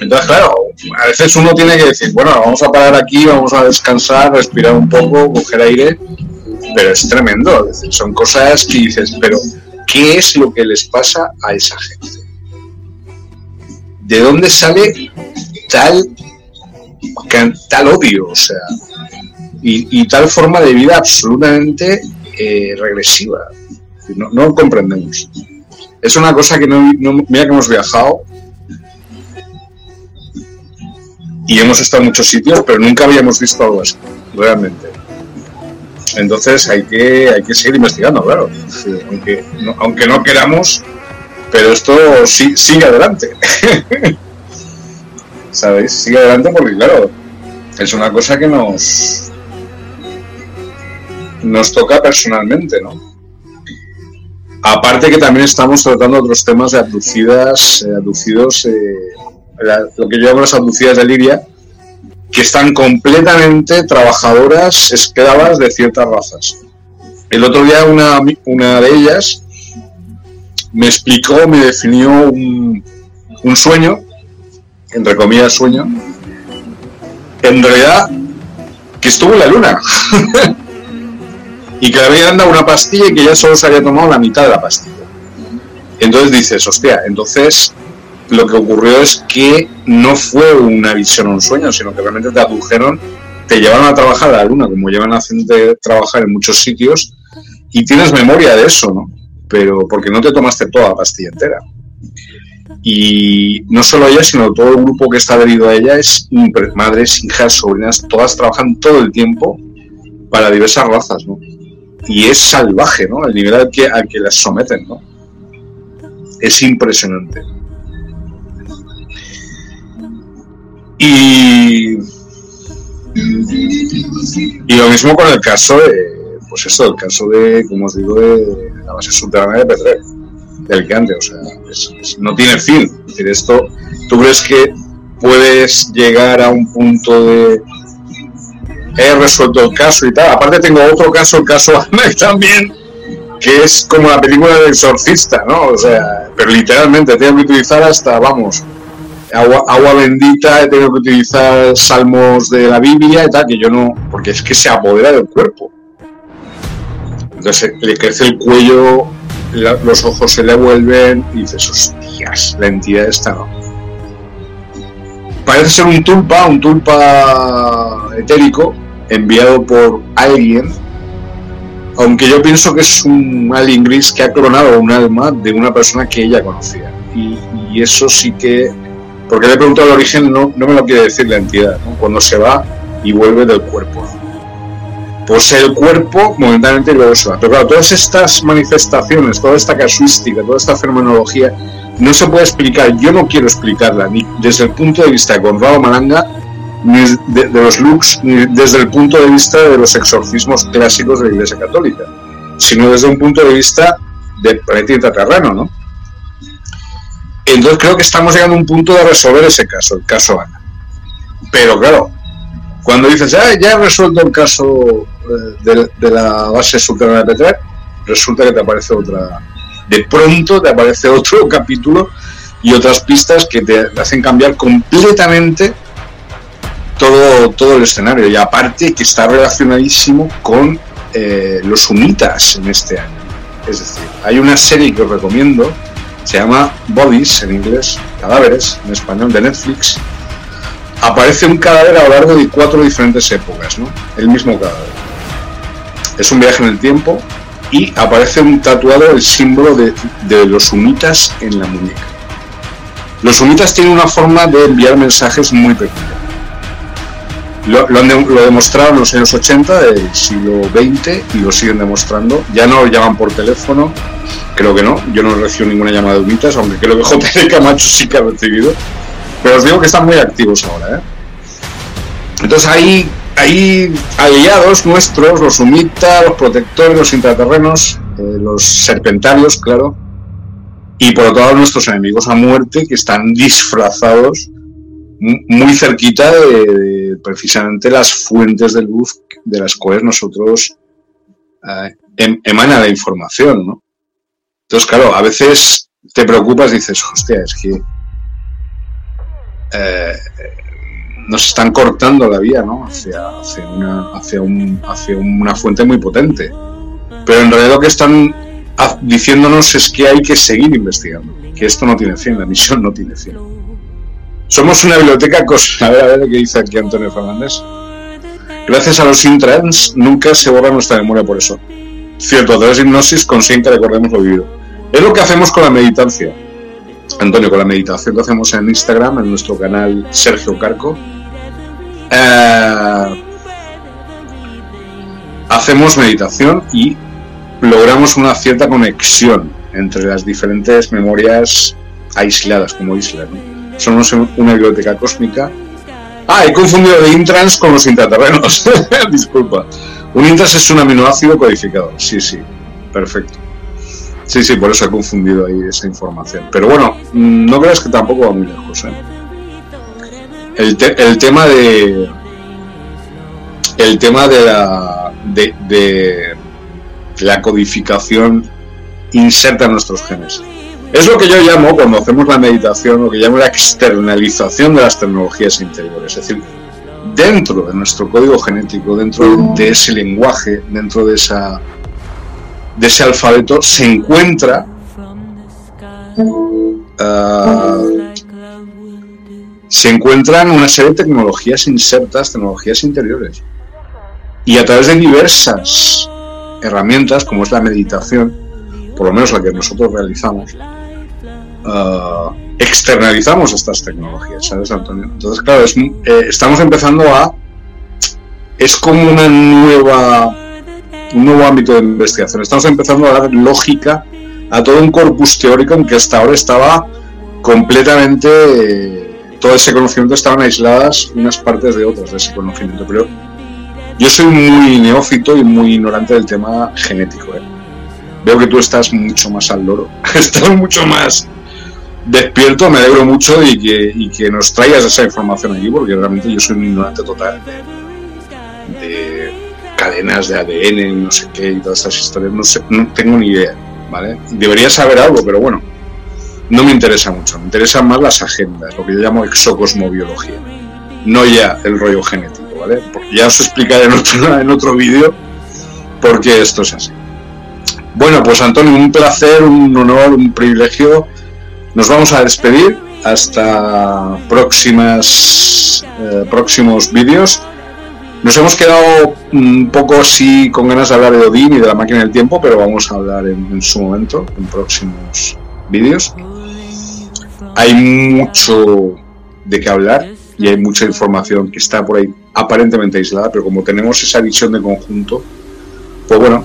Entonces, claro, a veces uno tiene que decir, bueno, vamos a parar aquí, vamos a descansar, respirar un poco, coger aire, pero es tremendo. Decir, son cosas que dices, pero ¿qué es lo que les pasa a esa gente? ¿De dónde sale tal, tal odio? O sea, y, tal forma de vida absolutamente eh, regresiva. No, no comprendemos. Es una cosa que no, mira que hemos viajado y hemos estado en muchos sitios, pero nunca habíamos visto algo así, realmente. Entonces hay que, hay que seguir investigando, claro. aunque, no, aunque no queramos, pero esto sí, sigue adelante. ¿Sabéis? Sigue adelante porque, claro, es una cosa que nos, nos toca personalmente, ¿no? Aparte que también estamos tratando otros temas de abducidas, eh, lo que yo llamo las abducidas de Liria, que están completamente trabajadoras, esclavas de ciertas razas. El otro día una, una de ellas me explicó, me definió un, un sueño, entre comillas sueño, en realidad que estuvo en la luna. y que le habían dado una pastilla y que ya solo se había tomado la mitad de la pastilla. Entonces dices, hostia, entonces lo que ocurrió es que no fue una visión o un sueño, sino que realmente te adujeron, te llevaron a trabajar a la luna, como llevan gente trabajar en muchos sitios, y tienes memoria de eso, ¿no? Pero porque no te tomaste toda la pastilla entera. Y no solo ella, sino todo el grupo que está adherido a ella es madres, hijas, sobrinas, todas trabajan todo el tiempo para diversas razas, ¿no? y es salvaje, ¿no? El nivel al que, al que las someten, ¿no? Es impresionante. Y, y lo mismo con el caso de, pues eso, el caso de, como os digo, de la base subterránea de Petrer, del que antes, o sea, no tiene fin. Es decir, esto, ¿tú crees que puedes llegar a un punto de, he resuelto el caso y tal. Aparte tengo otro caso, el caso Ahmed también, que es como la película del exorcista, ¿no? O sea, pero literalmente tengo que utilizar hasta, vamos, agua, bendita, tengo que utilizar salmos de la Biblia y tal, que yo no, porque es que se apodera del cuerpo. Entonces le crece el cuello, los ojos se le vuelven y dices, hostias, la entidad está parece ser un tulpa, un tulpa etérico enviado por alguien, aunque yo pienso que es un alien gris que ha clonado un alma de una persona que ella conocía. Y, eso sí que, porque le he preguntado el origen, no, no me lo quiere decir la entidad, cuando se va y vuelve del cuerpo. Posee el cuerpo momentáneamente y luego se va. Pero claro, todas estas manifestaciones, toda esta casuística, toda esta fenomenología no se puede explicar, yo no quiero explicarla, ni desde el punto de vista de Conrado Malanga, ni de, los looks, ni desde el punto de vista de los exorcismos clásicos de la Iglesia Católica, sino desde un punto de vista de planeta intraterreno, ¿no? Entonces creo que estamos llegando a un punto de resolver ese caso, el caso Ana. Pero claro, cuando dices, ah, ya he resuelto el caso eh, de, la base subterránea de Petrer, resulta que te aparece otra, de pronto te aparece otro capítulo y otras pistas que te hacen cambiar completamente todo, todo el escenario. Y aparte que está relacionadísimo con eh, los sumitas en este año. Es decir, hay una serie que os recomiendo, se llama Bodies en inglés, cadáveres en español de Netflix. Aparece un cadáver a lo largo de cuatro diferentes épocas, ¿no? El mismo cadáver. Es un viaje en el tiempo y aparece un tatuado el símbolo de, los sumitas en la muñeca. Los sumitas tienen una forma de enviar mensajes muy peculiar. Lo, lo, lo, demostraron en los años 80 del siglo XX y lo siguen demostrando. Ya no llaman por teléfono, creo que no. Yo no recibo ninguna llamada de humitas, aunque creo que JP Camacho sí que ha recibido. Pero os digo que están muy activos ahora. ¿eh? Entonces hay, hay aliados nuestros, los humitas, los protectores, los intraterrenos, eh, los serpentarios, claro. Y por otro lado nuestros enemigos a muerte que están disfrazados muy cerquita de, precisamente las fuentes de luz de las cuales nosotros eh, em, emana la información, ¿no? Entonces, claro, a veces te preocupas y dices, hostia, es que eh, nos están cortando la vía, ¿no? Hacia, hacia, una, hacia, un, hacia una fuente muy potente. Pero en realidad lo que están diciéndonos es que hay que seguir investigando, que esto no tiene fin, la misión no tiene fin. Somos una biblioteca cosa. A ver, a ver qué dice aquí Antonio Fernández. Gracias a los intrans nunca se borra nuestra memoria por eso. Cierto, de las hipnosis consiguen que recordemos lo vivido. Es lo que hacemos con la meditancia. Antonio, con la meditación que hacemos en Instagram, en nuestro canal Sergio Carco. Eh, hacemos meditación y logramos una cierta conexión entre las diferentes memorias aisladas como islas. ¿no? Somos una biblioteca cósmica. Ah, he confundido de intrans con los intraterrenos. Disculpa. Un intrans es un aminoácido codificado. Sí, sí. Perfecto. Sí, sí, por eso he confundido ahí esa información. Pero bueno, no creas que tampoco va muy lejos. ¿eh? El, el, tema de. El tema de la. De, de la codificación inserta en nuestros genes. Es lo que yo llamo, cuando hacemos la meditación, lo que llamo la externalización de las tecnologías interiores. Es decir, dentro de nuestro código genético, dentro de ese lenguaje, dentro de, esa, de ese alfabeto, se encuentra uh, se encuentran una serie de tecnologías insertas, tecnologías interiores. Y a través de diversas herramientas, como es la meditación, por lo menos la que nosotros realizamos, uh, externalizamos estas tecnologías, ¿sabes, Antonio? Entonces, claro, es, eh, estamos empezando a... Es como una nueva... Un nuevo ámbito de investigación. Estamos empezando a dar lógica a todo un corpus teórico en que hasta ahora estaba completamente... Eh, todo ese conocimiento estaban aisladas unas partes de otras de ese conocimiento. Pero yo soy muy neófito y muy ignorante del tema genético. ¿eh? Veo que tú estás mucho más al loro, estás mucho más despierto, me alegro mucho y que, y nos traigas esa información aquí, porque realmente yo soy un ignorante total de, cadenas de ADN, no sé qué, y todas estas historias, no, sé, no tengo ni idea, ¿vale? Debería saber algo, pero bueno, no me interesa mucho, me interesan más las agendas, lo que yo llamo exocosmobiología, no ya el rollo genético, ¿vale? Porque ya os explicaré en otro, en otro vídeo por qué esto es así. Bueno, pues Antonio, un placer, un honor, un privilegio nos vamos a despedir hasta próximas eh, próximos vídeos. Nos hemos quedado un poco así con ganas de hablar de Odín y de la máquina del tiempo, pero vamos a hablar en, su momento, en próximos vídeos. Hay mucho de qué hablar y hay mucha información que está por ahí aparentemente aislada, pero como tenemos esa visión de conjunto, pues bueno,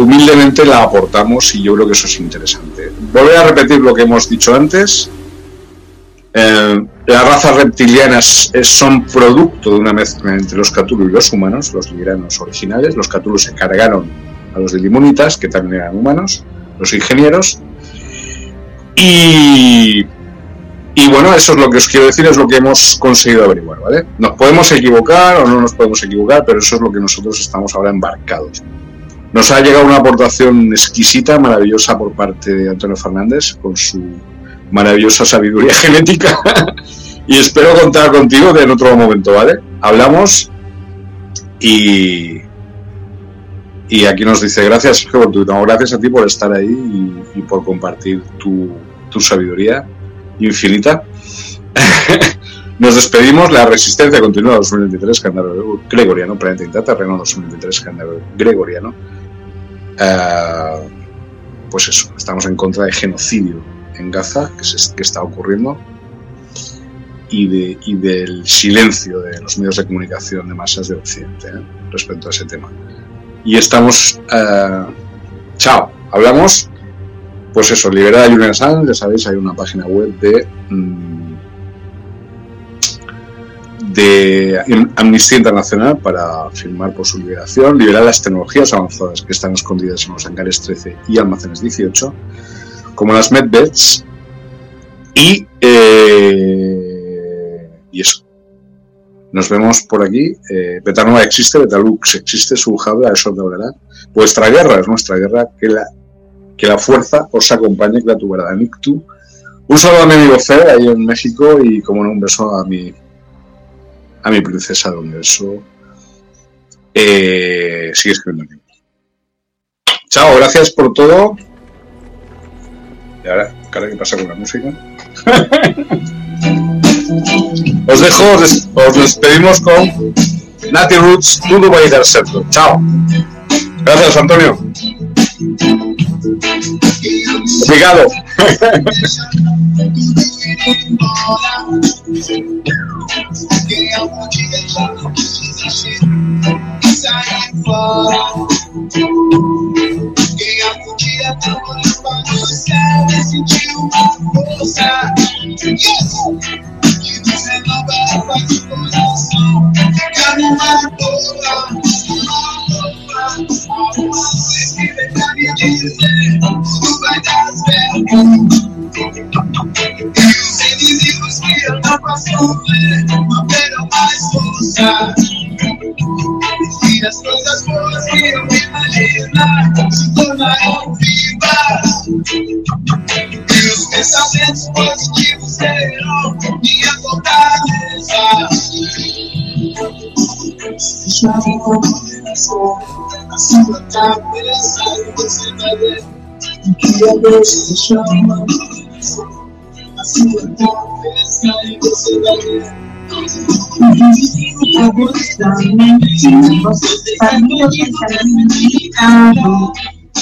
humildemente la aportamos y yo creo que eso es interesante. Volver a repetir lo que hemos dicho antes. Eh, las razas reptilianas son producto de una mezcla entre los Cthulhu y los humanos, los liberanos originales. Los Cthulhu se cargaron a los de Limonitas, que también eran humanos, los ingenieros. Y, y bueno, eso es lo que os quiero decir, es lo que hemos conseguido averiguar, ¿vale? Nos podemos equivocar o no nos podemos equivocar, pero eso es lo que nosotros estamos ahora embarcados. Nos ha llegado una aportación exquisita, maravillosa por parte de Antonio Fernández, con su maravillosa sabiduría genética. y espero contar contigo en otro momento, ¿vale? Hablamos y, y aquí nos dice gracias, por tu, gracias a ti por estar ahí y, por compartir tu, tu sabiduría infinita. Nos despedimos. La resistencia continúa 2023, calendario gregoriano, planeta terreno 2023, calendario gregoriano. Eh, pues eso, estamos en contra de genocidio en Gaza, que, que está ocurriendo. y, de, y del silencio de los medios de comunicación de masas de Occidente ¿eh? respecto a ese tema. Y estamos... Eh, chao, hablamos, pues eso, liberar a Julian Assange, ya sabéis, hay una página web de... Mm, de Amnistía Internacional para firmar por su liberación, liberar las tecnologías avanzadas que están escondidas en los hangares 13 y almacenes 18, como las medbeds, y, eh, y eso. Nos vemos por aquí. Eh, Betanova existe, Betalux existe, su habla, eso te hablará. Vuestra guerra es nuestra guerra, que la, que la fuerza os acompañe, que la tu verdad. Nictu. Un saludo a mi amigo Fede, ahí en México, y como no, un beso a mi, a mi princesa del universo. Eh, sigue escribiendo aquí. Chao, gracias por todo. Y ahora, ¿qué pasa con la música? os dejo, os, despedimos con Nati Roots, todo va a ir al centro. Chao. Gracias, Antonio. Obrigado. Quem eu podia já não desistir e sair fora. Quem a podia tanto bagunçar e sentir uma força que você nos renovava de coração. Ficar numa boa, numa boa, alguma vez que vem me dizer, não vai dar certo. Os inimigos que eu não posso ver não terão mais força. E as coisas boas que eu imaginar se tornarão vivas. E os pensamentos positivos serão minha fortaleza. Chave combinação na sua cabeça você vai ver que a Deus se chama. Na sua cabeça e você vai ver. Sabía que estará significado.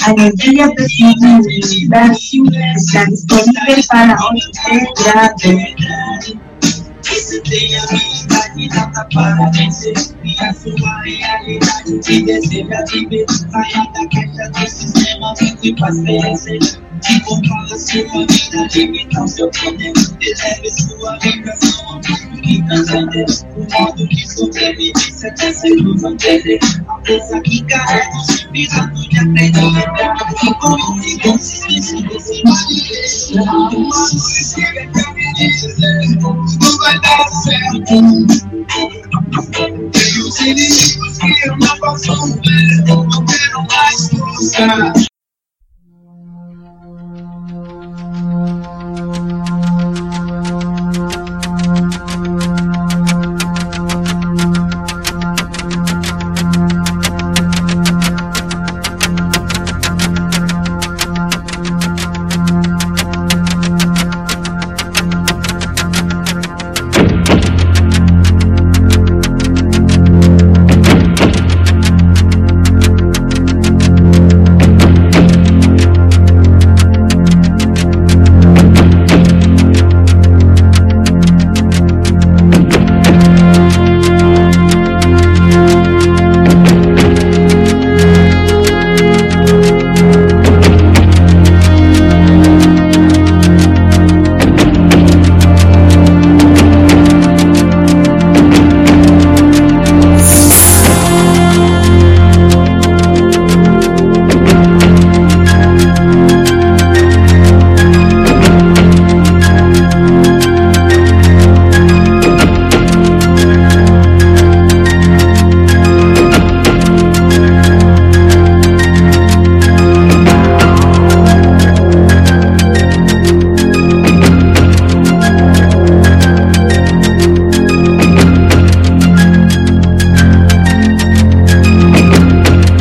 Alegría presente en el universo está disponible para hoy Você tem habilidade nata para vencer E a sua realidade te deseja viver Saia da caixa do sistema que faz perecer Que controla sua vida, limita o seu poder Eleve sua vibração ao ponto que transcender O modo de sobrevivência até ser luz não perder. A força que carrega o seu virado de acreditar E com consistência desse vale Uma luz que me dizer Tudo vai dar certo. E os inimigos que eu não posso ver. Não terão mais força